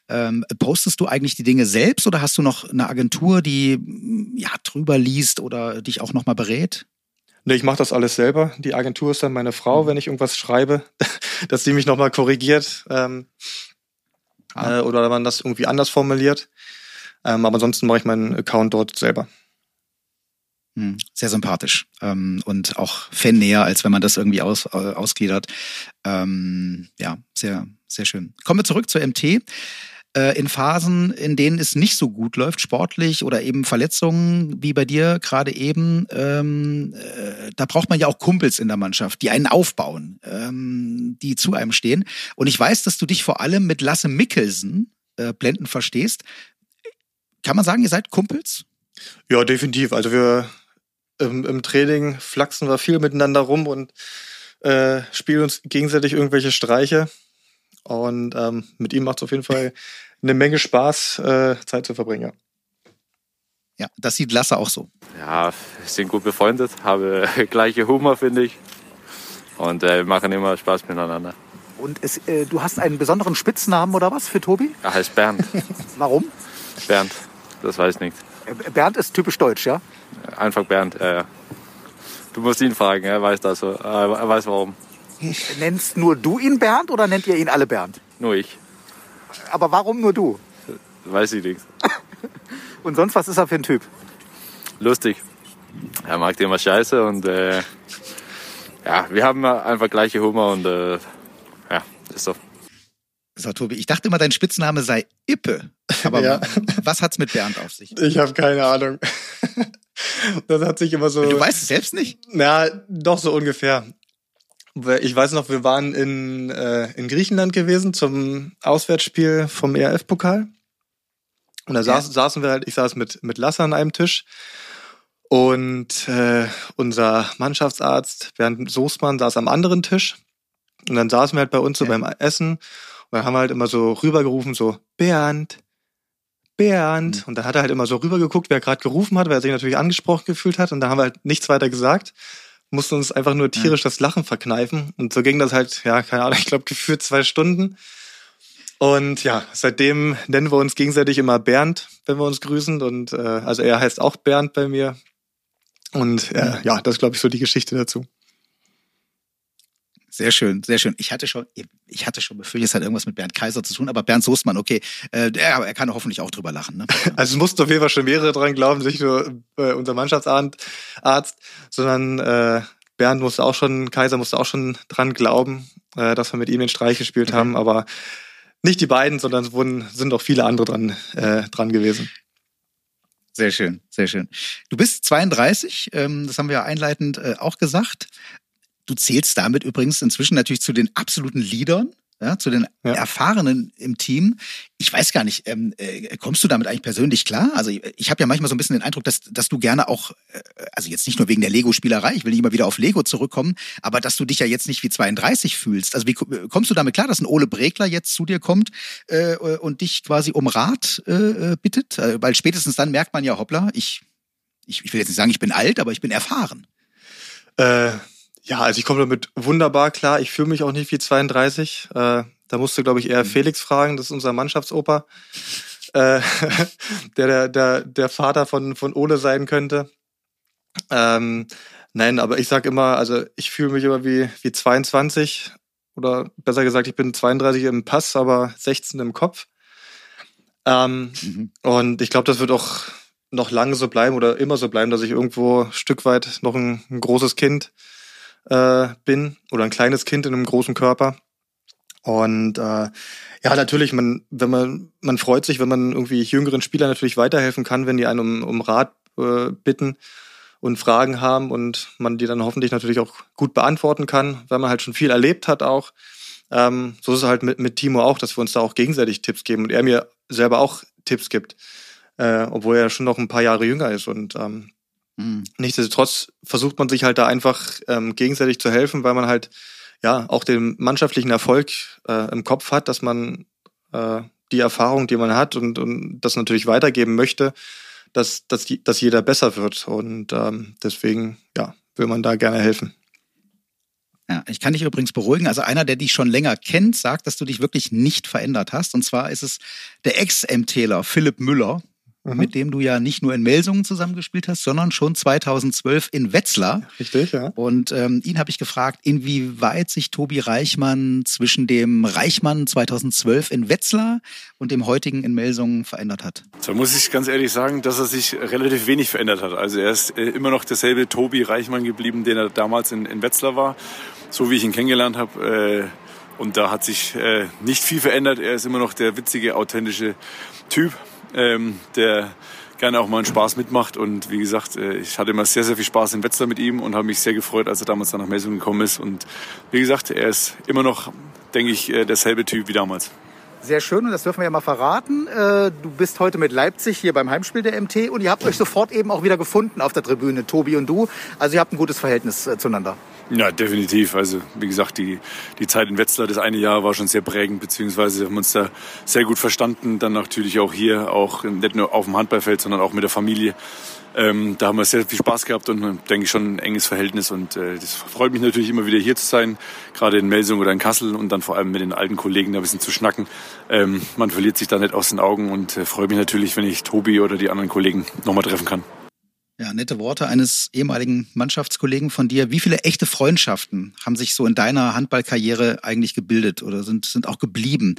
Ähm, postest du eigentlich die Dinge selbst oder hast du noch eine Agentur, die ja drüber liest oder dich auch nochmal berät? Nee, ich mache das alles selber. Die Agentur ist dann meine Frau, mhm. wenn ich irgendwas schreibe, *laughs* dass sie mich nochmal korrigiert ähm, ah. äh, oder man das irgendwie anders formuliert. Ähm, aber ansonsten mache ich meinen Account dort selber. Hm, sehr sympathisch ähm, und auch fannäher, als wenn man das irgendwie aus, äh, ausgliedert. Ähm, ja, sehr, sehr schön. Kommen wir zurück zur MT. Äh, in Phasen, in denen es nicht so gut läuft, sportlich oder eben Verletzungen, wie bei dir gerade eben, ähm, äh, da braucht man ja auch Kumpels in der Mannschaft, die einen aufbauen, ähm, die zu einem stehen. Und ich weiß, dass du dich vor allem mit Lasse Mickelsen äh, blenden verstehst. Kann man sagen, ihr seid Kumpels? Ja, definitiv. Also wir im, im Training flachsen wir viel miteinander rum und äh, spielen uns gegenseitig irgendwelche Streiche. Und ähm, mit ihm macht es auf jeden Fall *laughs* eine Menge Spaß, äh, Zeit zu verbringen. Ja, das sieht Lasse auch so. Ja, wir sind gut befreundet, habe *laughs* gleiche Humor, finde ich. Und äh, machen immer Spaß miteinander. Und es, äh, du hast einen besonderen Spitznamen oder was für Tobi? Er heißt Bernd. *laughs* Warum? Bernd, das weiß ich nicht. Bernd ist typisch deutsch, ja? Einfach Bernd, ja, ja. Du musst ihn fragen, er weiß das, er weiß warum. Nennst nur du ihn Bernd oder nennt ihr ihn alle Bernd? Nur ich. Aber warum nur du? Weiß ich nicht. *laughs* und sonst, was ist er für ein Typ? Lustig. Er mag immer Scheiße und äh, ja, wir haben einfach gleiche Humor und äh, ja, ist so. So, Tobi, ich dachte immer, dein Spitzname sei Ippe. Aber ja. was hat's mit Bernd auf sich? Ich habe keine Ahnung. Das hat sich immer so. Du weißt es selbst nicht? Na, doch so ungefähr. Ich weiß noch, wir waren in, äh, in Griechenland gewesen zum Auswärtsspiel vom ERF-Pokal. Und da ja. saß, saßen wir halt, ich saß mit, mit Lasse an einem Tisch. Und äh, unser Mannschaftsarzt Bernd Soßmann saß am anderen Tisch. Und dann saßen wir halt bei uns so beim Essen. Und dann haben wir halt immer so rübergerufen, so, Bernd, Bernd. Mhm. Und dann hat er halt immer so rübergeguckt, wer gerade gerufen hat, weil er sich natürlich angesprochen gefühlt hat. Und da haben wir halt nichts weiter gesagt mussten uns einfach nur tierisch das Lachen verkneifen. Und so ging das halt, ja, keine Ahnung, *laughs* ich glaube, gefühlt zwei Stunden. Und ja, seitdem nennen wir uns gegenseitig immer Bernd, wenn wir uns grüßen. Und äh, also er heißt auch Bernd bei mir. Und äh, ja, das ist, glaube ich, so die Geschichte dazu. Sehr schön, sehr schön. Ich hatte schon, ich hatte schon befürchtet, es hat irgendwas mit Bernd Kaiser zu tun, aber Bernd Soßmann, okay, äh, er, er kann hoffentlich auch drüber lachen. Ne? *laughs* Also es mussten auf jeden Fall schon mehrere dran glauben, nicht nur äh, unser Mannschaftsarzt, sondern äh, Bernd musste auch schon, Kaiser musste auch schon dran glauben, äh, dass wir mit ihm den Streich gespielt okay. haben, aber nicht die beiden, sondern es wurden, sind auch viele andere dran, äh, dran gewesen. Sehr schön, sehr schön. Du bist 32, ähm, das haben wir ja einleitend äh, auch gesagt. Du zählst damit übrigens inzwischen natürlich zu den absoluten Leadern, ja, zu den ja. Erfahrenen im Team. Ich weiß gar nicht, ähm, äh, kommst du damit eigentlich persönlich klar? Also ich, ich habe ja manchmal so ein bisschen den Eindruck, dass, dass du gerne auch, äh, also jetzt nicht nur wegen der Lego-Spielerei, ich will nicht immer wieder auf Lego zurückkommen, aber dass du dich ja jetzt nicht wie 32 fühlst. Also wie kommst du damit klar, dass ein Ole Bregler jetzt zu dir kommt äh, und dich quasi um Rat äh, äh bittet? Äh, weil spätestens dann merkt man ja, hoppla, ich, ich, ich will jetzt nicht sagen, ich bin alt, aber ich bin erfahren. Äh, ja, also ich komme damit wunderbar klar. Ich fühle mich auch nicht wie 32. Äh, da musste, glaube ich, eher mhm. Felix fragen. Das ist unser Mannschaftsoper, äh, *laughs* der, der, der, der Vater von, von Ole sein könnte. Ähm, nein, aber ich sag immer, also ich fühle mich immer wie, wie 22 oder besser gesagt, ich bin 32 im Pass, aber 16 im Kopf. Ähm, mhm. Und ich glaube, das wird auch noch lange so bleiben oder immer so bleiben, dass ich irgendwo ein Stück weit noch ein, ein großes Kind äh, bin oder ein kleines Kind in einem großen Körper. Und äh, ja, natürlich, man, wenn man, man freut sich, wenn man irgendwie jüngeren Spielern natürlich weiterhelfen kann, wenn die einen um, um Rat äh, bitten und Fragen haben und man die dann hoffentlich natürlich auch gut beantworten kann, weil man halt schon viel erlebt hat auch. Ähm, so ist es halt mit, mit Timo auch, dass wir uns da auch gegenseitig Tipps geben und er mir selber auch Tipps gibt, äh, obwohl er schon noch ein paar Jahre jünger ist. Und ähm, Mhm. Nichtsdestotrotz versucht man sich halt da einfach ähm, gegenseitig zu helfen, weil man halt ja auch den mannschaftlichen Erfolg äh, im Kopf hat, dass man äh, die Erfahrung, die man hat und, und das natürlich weitergeben möchte, dass, dass, die, dass jeder besser wird. Und ähm, deswegen, ja, will man da gerne helfen. Ja, ich kann dich übrigens beruhigen. Also einer, der dich schon länger kennt, sagt, dass du dich wirklich nicht verändert hast. Und zwar ist es der Ex-MTler Philipp Müller mhm. mit dem du ja nicht nur in Melsungen zusammengespielt hast, sondern schon 2012 in Wetzlar. Richtig, ja. Und ähm, ihn habe ich gefragt, inwieweit sich Tobi Reichmann zwischen dem Reichmann 2012 in Wetzlar und dem heutigen in Melsungen verändert hat. Da muss ich ganz ehrlich sagen, dass er sich relativ wenig verändert hat. Also er ist äh, immer noch derselbe Tobi Reichmann geblieben, den er damals in, in Wetzlar war, so wie ich ihn kennengelernt habe. Äh, und da hat sich äh, nicht viel verändert. Er ist immer noch der witzige, authentische Typ ähm, der gerne auch mal einen Spaß mitmacht. Und wie gesagt, äh, ich hatte immer sehr, sehr viel Spaß in Wetzlar mit ihm und habe mich sehr gefreut, als er damals dann nach Melsungen gekommen ist. Und wie gesagt, er ist immer noch, denke ich, äh, derselbe Typ wie damals. Sehr schön und das dürfen wir ja mal verraten. Äh, du bist heute mit Leipzig hier beim Heimspiel der MT und ihr habt euch sofort eben auch wieder gefunden auf der Tribüne, Tobi und du. Also ihr habt ein gutes Verhältnis zueinander. Ja, definitiv. Also wie gesagt, die, die Zeit in Wetzlar, das eine Jahr war schon sehr prägend, beziehungsweise haben uns da sehr gut verstanden. Dann natürlich auch hier, auch nicht nur auf dem Handballfeld, sondern auch mit der Familie. Ähm, da haben wir sehr viel Spaß gehabt und denke ich schon ein enges Verhältnis. Und äh, das freut mich natürlich immer wieder hier zu sein, gerade in Melsung oder in Kassel und dann vor allem mit den alten Kollegen da ein bisschen zu schnacken. Ähm, man verliert sich da nicht aus den Augen und äh, freut mich natürlich, wenn ich Tobi oder die anderen Kollegen nochmal treffen kann. Ja, nette Worte eines ehemaligen Mannschaftskollegen von dir. Wie viele echte Freundschaften haben sich so in deiner Handballkarriere eigentlich gebildet oder sind, sind auch geblieben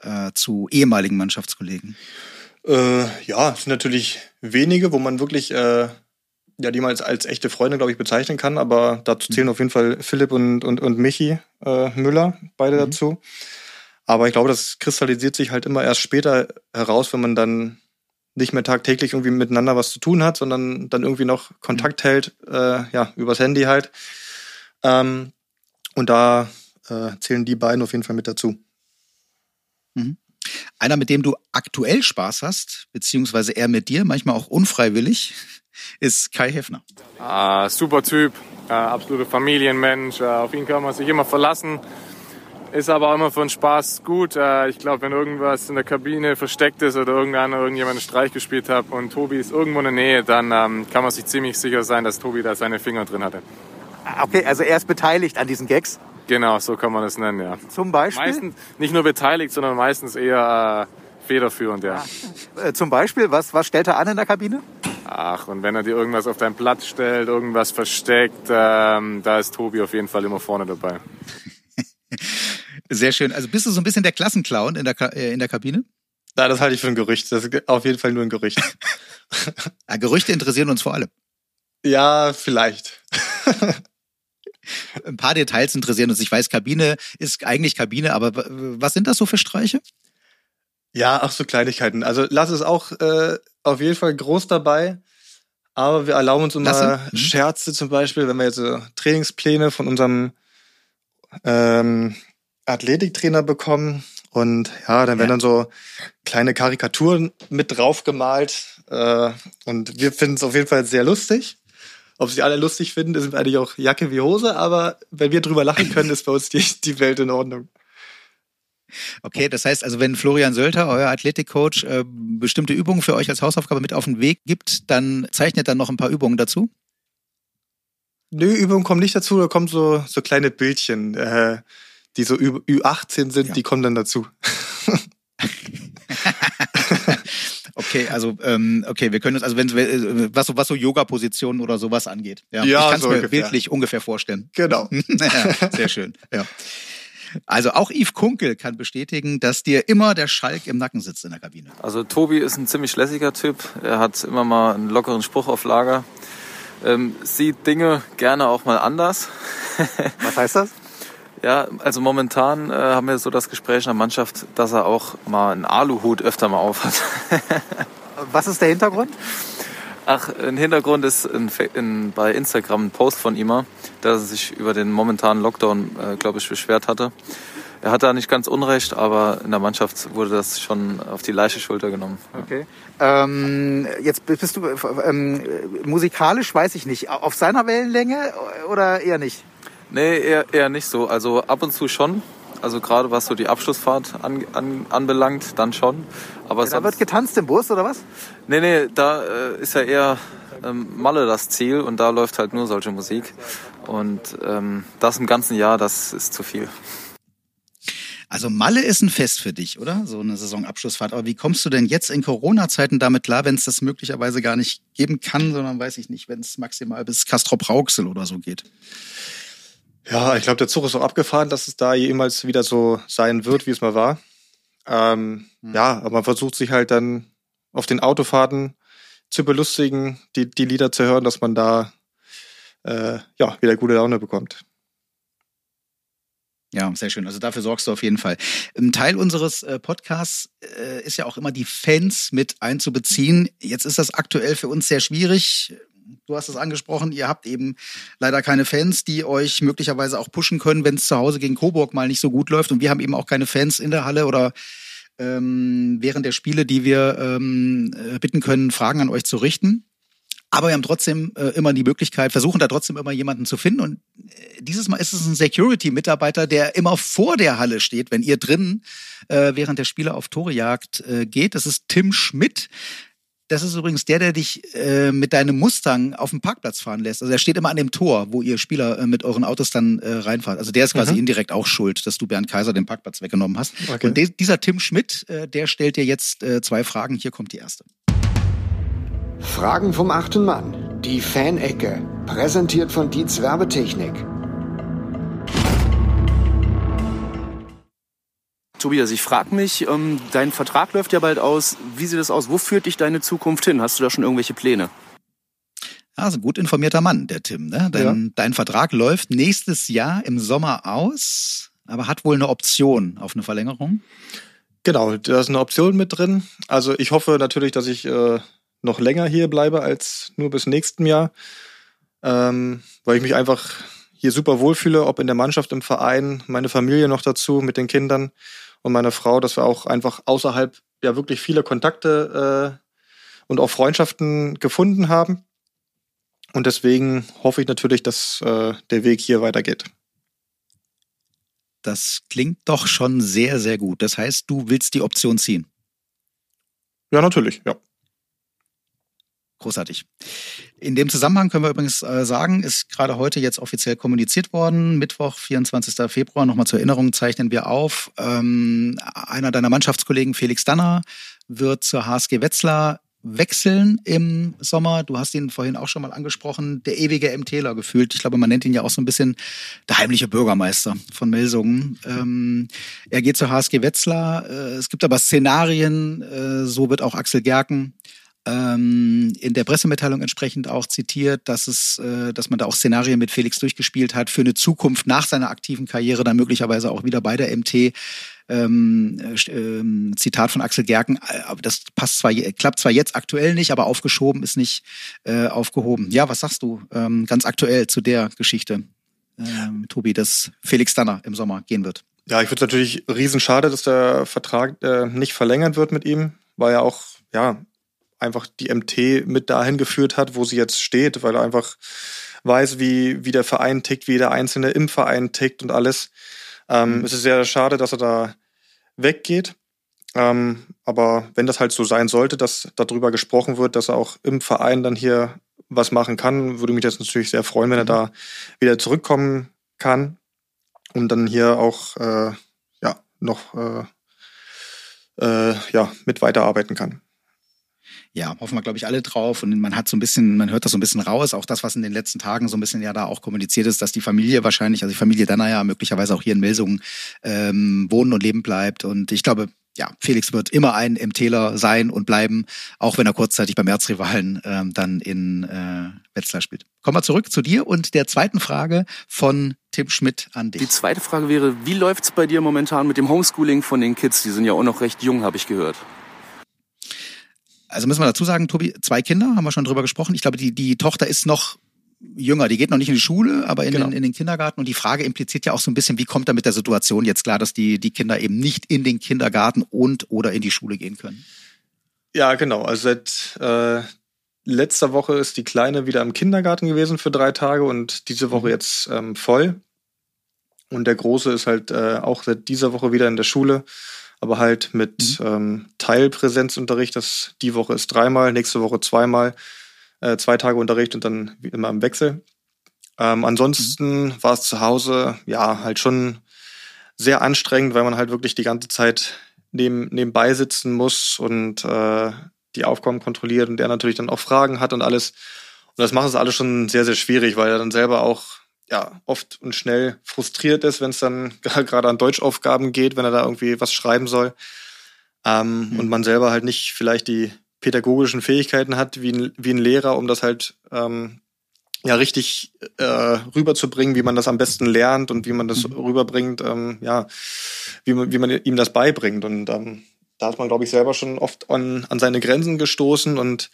äh, zu ehemaligen Mannschaftskollegen? Äh, ja, es sind natürlich wenige, wo man wirklich äh, ja, die man als, als echte Freunde, glaube ich, bezeichnen kann. Aber dazu zählen mhm. auf jeden Fall Philipp und, und, und Michi äh, Müller, beide mhm. dazu. Aber ich glaube, das kristallisiert sich halt immer erst später heraus, wenn man dann nicht mehr tagtäglich irgendwie miteinander was zu tun hat, sondern dann irgendwie noch Kontakt mhm. hält, äh, ja, übers Handy halt. Ähm, und da äh, zählen die beiden auf jeden Fall mit dazu. Mhm. Einer, mit dem du aktuell Spaß hast, beziehungsweise er mit dir, manchmal auch unfreiwillig, *laughs* ist Kai Heffner. Ah, super Typ, äh, absoluter Familienmensch, äh, auf ihn kann man sich immer verlassen. Ist aber auch immer für den Spaß gut. Äh, ich glaube, wenn irgendwas in der Kabine versteckt ist oder irgendeiner irgendjemand einen Streich gespielt hat und Tobi ist irgendwo in der Nähe, dann ähm, kann man sich ziemlich sicher sein, dass Tobi da seine Finger drin hatte. Ah, okay, also er ist beteiligt an diesen Gags? Genau, so kann man das nennen, ja. Zum Beispiel? Meistens nicht nur beteiligt, sondern meistens eher äh, federführend, ja. ja. Äh, zum Beispiel, was, was stellt er an in der Kabine? Ach, und wenn er dir irgendwas auf deinen Platz stellt, irgendwas versteckt, ähm, da ist Tobi auf jeden Fall immer vorne dabei. *laughs* Sehr schön. Also bist du so ein bisschen der Klassenclown in der, äh, in der Kabine? Ja, das halte ich für ein Gerücht. Das ist auf jeden Fall nur ein Gerücht. *laughs* ja, Gerüchte interessieren uns vor allem. Ja, vielleicht. *laughs* ein paar Details interessieren uns. Ich weiß, Kabine ist eigentlich Kabine, aber was sind das so für Streiche? Ja, ach so Kleinigkeiten. Also lass es auch äh, auf jeden Fall groß dabei. Aber wir erlauben uns immer mhm. Scherze zum Beispiel, wenn wir jetzt so Trainingspläne von unserem ähm, Athletiktrainer bekommen. Und ja, dann werden dann so kleine Karikaturen mit drauf gemalt. Äh, und wir finden es auf jeden Fall sehr lustig. Ob sie alle lustig finden, ist eigentlich auch Jacke wie Hose, aber wenn wir drüber lachen *laughs* können, ist bei uns die, die Welt in Ordnung. Okay, das heißt also, wenn Florian Sölter, euer Athletikcoach, äh, bestimmte Übungen für euch als Hausaufgabe mit auf den Weg gibt, dann zeichnet dann noch ein paar Übungen dazu? Nö, Übungen kommen nicht dazu, da kommen so, so kleine Bildchen. Äh, die so Ü18 sind, ja. die kommen dann dazu. *laughs* Okay, also ähm, okay, wir können uns also wenn äh, was so was so Yoga Positionen oder sowas angeht. Ja, ja ich kann es so mir ungefähr. bildlich ungefähr vorstellen. Genau. *laughs* ja, sehr schön. Ja. Also auch Yves Kunkel kann bestätigen, dass dir immer der Schalk im Nacken sitzt in der Kabine. Also Tobi ist ein ziemlich lässiger Typ. Er hat immer mal einen lockeren Spruch auf Lager. Ähm, sieht Dinge gerne auch mal anders. Was heißt das? Ja, also momentan äh, haben wir so das Gespräch in der Mannschaft, dass er auch mal einen Aluhut öfter mal aufhat. *laughs* Was ist der Hintergrund? Ach, ein Hintergrund ist in, in, bei Instagram ein Post von ihm, dass er sich über den momentanen Lockdown, äh, glaube ich, beschwert hatte. Er hat da nicht ganz Unrecht, aber in der Mannschaft wurde das schon auf die leichte Schulter genommen. Okay. Ähm, jetzt bist du ähm, musikalisch, weiß ich nicht, auf seiner Wellenlänge oder eher nicht? Nee, eher, eher nicht so. Also ab und zu schon. Also gerade was so die Abschlussfahrt an, an, anbelangt, dann schon. Aber ja, da wird getanzt im Bus oder was? Nee, nee, da äh, ist ja eher ähm, Malle das Ziel und da läuft halt nur solche Musik. Und ähm, das im ganzen Jahr, das ist zu viel. Also Malle ist ein Fest für dich, oder? So eine Saisonabschlussfahrt. Aber wie kommst du denn jetzt in Corona-Zeiten damit klar, wenn es das möglicherweise gar nicht geben kann, sondern weiß ich nicht, wenn es maximal bis Castrop Rauxel oder so geht? Ja, ich glaube, der Zug ist so abgefahren, dass es da jemals wieder so sein wird, wie es mal war. Ähm, hm. Ja, aber man versucht sich halt dann auf den Autofahrten zu belustigen, die, die Lieder zu hören, dass man da äh, ja wieder gute Laune bekommt. Ja, sehr schön. Also dafür sorgst du auf jeden Fall. Ein Teil unseres äh, Podcasts äh, ist ja auch immer die Fans mit einzubeziehen. Jetzt ist das aktuell für uns sehr schwierig. Du hast es angesprochen, ihr habt eben leider keine Fans, die euch möglicherweise auch pushen können, wenn es zu Hause gegen Coburg mal nicht so gut läuft. Und wir haben eben auch keine Fans in der Halle oder ähm, während der Spiele, die wir ähm, äh, bitten können, Fragen an euch zu richten. Aber wir haben trotzdem äh, immer die Möglichkeit, versuchen da trotzdem immer jemanden zu finden. Und äh, dieses Mal ist es ein Security-Mitarbeiter, der immer vor der Halle steht, wenn ihr drinnen äh, während der Spiele auf Torejagd äh, geht. Das ist Tim Schmidt. Das ist übrigens der, der dich äh, mit deinem Mustang auf dem Parkplatz fahren lässt. Also er steht immer an dem Tor, wo ihr Spieler äh, mit euren Autos dann äh, reinfahrt. Also der ist quasi mhm. indirekt auch schuld, dass du Bernd Kaiser den Parkplatz weggenommen hast. Okay. Und dieser Tim Schmidt, äh, der stellt dir jetzt äh, zwei Fragen. Hier kommt die erste. Fragen vom achten Mann. Die Fanecke. Präsentiert von Dietz Werbetechnik. Tobias, ich frage mich, ähm, dein Vertrag läuft ja bald aus. Wie sieht das aus? Wo führt dich deine Zukunft hin? Hast du da schon irgendwelche Pläne? Also gut informierter Mann, der Tim. Ne? Dein, ja. dein Vertrag läuft nächstes Jahr im Sommer aus, aber hat wohl eine Option auf eine Verlängerung. Genau, da ist eine Option mit drin. Also ich hoffe natürlich, dass ich äh, noch länger hier bleibe als nur bis nächsten Jahr, ähm, weil ich mich einfach hier super wohlfühle, ob in der Mannschaft, im Verein, meine Familie noch dazu mit den Kindern und meiner Frau, dass wir auch einfach außerhalb ja wirklich viele Kontakte äh, und auch Freundschaften gefunden haben. Und deswegen hoffe ich natürlich, dass äh, der Weg hier weitergeht. Das klingt doch schon sehr, sehr gut. Das heißt, du willst die Option ziehen? Ja, natürlich, ja. Großartig. In dem Zusammenhang können wir übrigens äh, sagen, ist gerade heute jetzt offiziell kommuniziert worden. Mittwoch, 24. Februar, nochmal zur Erinnerung zeichnen wir auf. Ähm, einer deiner Mannschaftskollegen, Felix Danner, wird zur HSG Wetzlar wechseln im Sommer. Du hast ihn vorhin auch schon mal angesprochen, der ewige MTler gefühlt. Ich glaube, man nennt ihn ja auch so ein bisschen der heimliche Bürgermeister von Melsungen. Ähm, er geht zur HSG Wetzlar. Äh, es gibt aber Szenarien, äh, so wird auch Axel Gerken ähm, in der Pressemitteilung entsprechend auch zitiert, dass es, äh, dass man da auch Szenarien mit Felix durchgespielt hat für eine Zukunft nach seiner aktiven Karriere, dann möglicherweise auch wieder bei der MT. Ähm, äh, Zitat von Axel Gerken, äh, das passt zwar, klappt zwar jetzt aktuell nicht, aber aufgeschoben ist nicht äh, aufgehoben. Ja, was sagst du ähm, ganz aktuell zu der Geschichte, ähm, Tobi, dass Felix Danner im Sommer gehen wird? Ja, ich finde es natürlich riesenschade, dass der Vertrag äh, nicht verlängert wird mit ihm, weil er auch ja einfach die MT mit dahin geführt hat, wo sie jetzt steht, weil er einfach weiß, wie, wie der Verein tickt, wie der Einzelne im Verein tickt und alles. Ähm, mhm. Es ist sehr schade, dass er da weggeht. Ähm, aber wenn das halt so sein sollte, dass darüber gesprochen wird, dass er auch im Verein dann hier was machen kann, würde mich das natürlich sehr freuen, wenn er da wieder zurückkommen kann und dann hier auch äh, ja noch äh, äh, ja mit weiterarbeiten kann ja, hoffen wir, glaube ich, alle drauf. Und man hat so ein bisschen, man hört das so ein bisschen raus, auch das, was in den letzten Tagen so ein bisschen ja da auch kommuniziert ist, dass die Familie wahrscheinlich, also die Familie Danner ja möglicherweise auch hier in Melsungen ähm, wohnen und leben bleibt. Und ich glaube, ja, Felix wird immer ein MTler sein und bleiben, auch wenn er kurzzeitig beim Erzrivalen ähm, dann in äh, Wetzlar spielt. Kommen wir zurück zu dir und der zweiten Frage von Tim Schmidt an dich. Die zweite Frage wäre, wie läuft's bei dir momentan mit dem Homeschooling von den Kids? Die sind ja auch noch recht jung, habe ich gehört. Also müssen wir dazu sagen, Tobi, zwei Kinder, haben wir schon drüber gesprochen. Ich glaube, die, die Tochter ist noch jünger, die geht noch nicht in die Schule, aber in, genau. den, in den Kindergarten. Und die Frage impliziert ja auch so ein bisschen, wie kommt da mit der Situation jetzt klar, dass die, die Kinder eben nicht in den Kindergarten und oder in die Schule gehen können? Ja, genau. Also seit äh, letzter Woche ist die Kleine wieder im Kindergarten gewesen für drei Tage und diese Woche mhm. jetzt ähm, voll. Und der Große ist halt äh, auch seit dieser Woche wieder in der Schule, aber halt mit mhm. ähm, Teilpräsenzunterricht. Das die Woche ist dreimal, nächste Woche zweimal, äh, zwei Tage Unterricht und dann immer im Wechsel. Ähm, ansonsten mhm. war es zu Hause ja halt schon sehr anstrengend, weil man halt wirklich die ganze Zeit neben, nebenbei sitzen muss und äh, die Aufgaben kontrolliert und der natürlich dann auch Fragen hat und alles. Und das macht es alles schon sehr, sehr schwierig, weil er dann selber auch ja, oft und schnell frustriert ist, wenn es dann *laughs* gerade an Deutschaufgaben geht, wenn er da irgendwie was schreiben soll. Ähm, mhm. Und man selber halt nicht vielleicht die pädagogischen Fähigkeiten hat wie ein, wie ein Lehrer, um das halt ähm, ja richtig äh, rüberzubringen, wie man das am besten lernt und wie man das mhm. rüberbringt, ähm, ja, wie man, wie man ihm das beibringt. Und ähm, da ist man, glaube ich, selber schon oft an, an seine Grenzen gestoßen. Und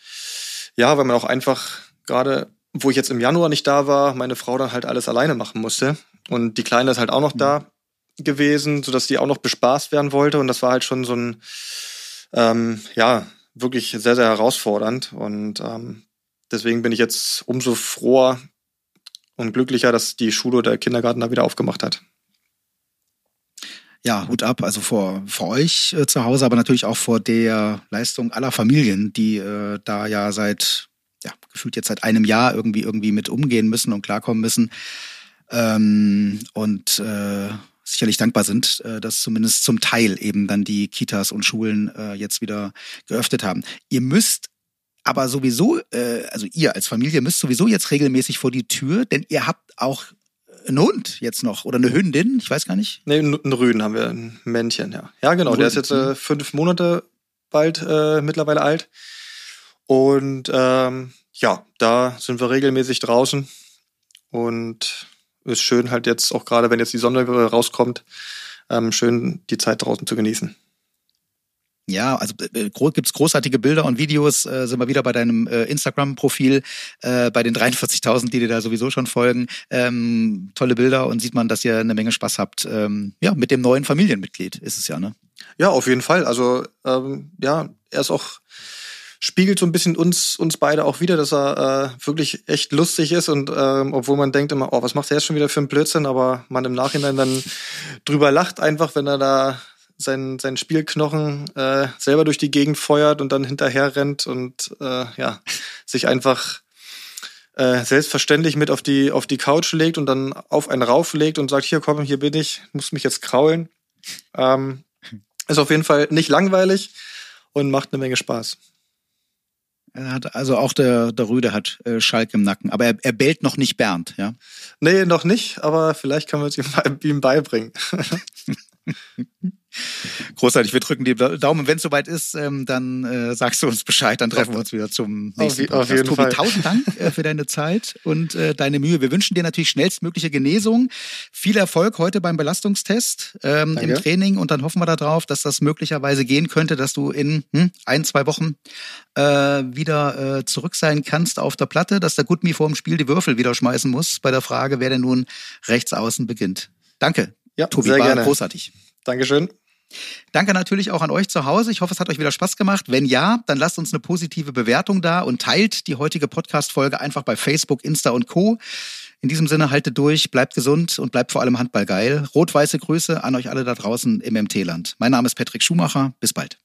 ja, weil man auch einfach gerade, wo ich jetzt im Januar nicht da war, meine Frau dann halt alles alleine machen musste. Und die Kleine ist halt auch noch mhm. da gewesen, sodass die auch noch bespaßt werden wollte. Und das war halt schon so ein, ähm, ja, wirklich sehr, sehr herausfordernd. Und ähm, deswegen bin ich jetzt umso froher und glücklicher, dass die Schule oder der Kindergarten da wieder aufgemacht hat. Ja, Hut ab, also vor, vor euch äh, zu Hause, aber natürlich auch vor der Leistung aller Familien, die äh, da ja seit, ja, gefühlt jetzt seit einem Jahr irgendwie irgendwie mit umgehen müssen und klarkommen müssen. Ähm, und äh, sicherlich dankbar sind, äh, dass zumindest zum Teil eben dann die Kitas und Schulen äh, jetzt wieder geöffnet haben. Ihr müsst aber sowieso, äh, also ihr als Familie müsst sowieso jetzt regelmäßig vor die Tür, denn ihr habt auch einen Hund jetzt noch oder eine Hündin, ich weiß gar nicht. Nee, einen Rüden haben wir, ein Männchen, ja. Ja, genau, der ist jetzt äh, fünf Monate bald äh, mittlerweile alt. Und ähm, ja, da sind wir regelmäßig draußen und ist schön halt jetzt auch gerade, wenn jetzt die Sonne rauskommt, ähm, schön die Zeit draußen zu genießen. Ja, also äh, gibt's großartige Bilder und Videos, äh, sind wir wieder bei deinem äh, Instagram-Profil, äh, bei den 43.000, die dir da sowieso schon folgen. Ähm, tolle Bilder und sieht man, dass ihr eine Menge Spaß habt. Ähm, ja, mit dem neuen Familienmitglied ist es ja, ne? Ja, auf jeden Fall. Also ähm, ja, er ist auch spiegelt so ein bisschen uns, uns beide auch wieder, dass er äh, wirklich echt lustig ist und ähm, obwohl man denkt immer, oh, was macht er jetzt schon wieder für einen Blödsinn, aber man im Nachhinein dann drüber lacht einfach, wenn er da seinen, seinen Spielknochen äh, selber durch die Gegend feuert und dann hinterher rennt und äh, ja, sich einfach äh, selbstverständlich mit auf die, auf die Couch legt und dann auf einen rauflegt und sagt, hier komm, hier bin ich, muss mich jetzt kraulen. Ähm, ist auf jeden Fall nicht langweilig und macht eine Menge Spaß. Er hat, also auch der, der Rüde hat äh, Schalk im Nacken. Aber er, er bellt noch nicht Bernd, ja? Nee, noch nicht, aber vielleicht können wir es ihm, ihm beibringen. *laughs* Großartig, wir drücken die Daumen. Wenn es soweit ist, ähm, dann äh, sagst du uns Bescheid, dann treffen wir uns wieder zum nächsten auf, Podcast. Auf jeden Tobi, Fall. tausend Dank äh, für deine Zeit und äh, deine Mühe. Wir wünschen dir natürlich schnellstmögliche Genesung. Viel Erfolg heute beim Belastungstest ähm, im Training und dann hoffen wir darauf, dass das möglicherweise gehen könnte, dass du in hm, ein, zwei Wochen äh, wieder äh, zurück sein kannst auf der Platte, dass der Gutmi vor dem Spiel die Würfel wieder schmeißen muss bei der Frage, wer denn nun rechts außen beginnt. Danke. Ja, Tobi, sehr war gerne. großartig. Dankeschön. Danke natürlich auch an euch zu Hause. Ich hoffe, es hat euch wieder Spaß gemacht. Wenn ja, dann lasst uns eine positive Bewertung da und teilt die heutige Podcast-Folge einfach bei Facebook, Insta und Co. In diesem Sinne, haltet durch, bleibt gesund und bleibt vor allem Handball geil. Rot-weiße Grüße an euch alle da draußen im MT-Land. Mein Name ist Patrick Schumacher. Bis bald.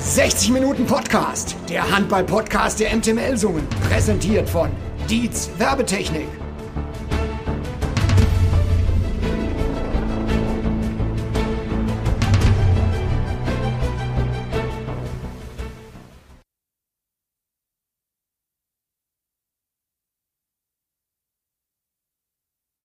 60 Minuten Podcast, der Handball-Podcast der MTML-Summen, präsentiert von Dietz Werbetechnik.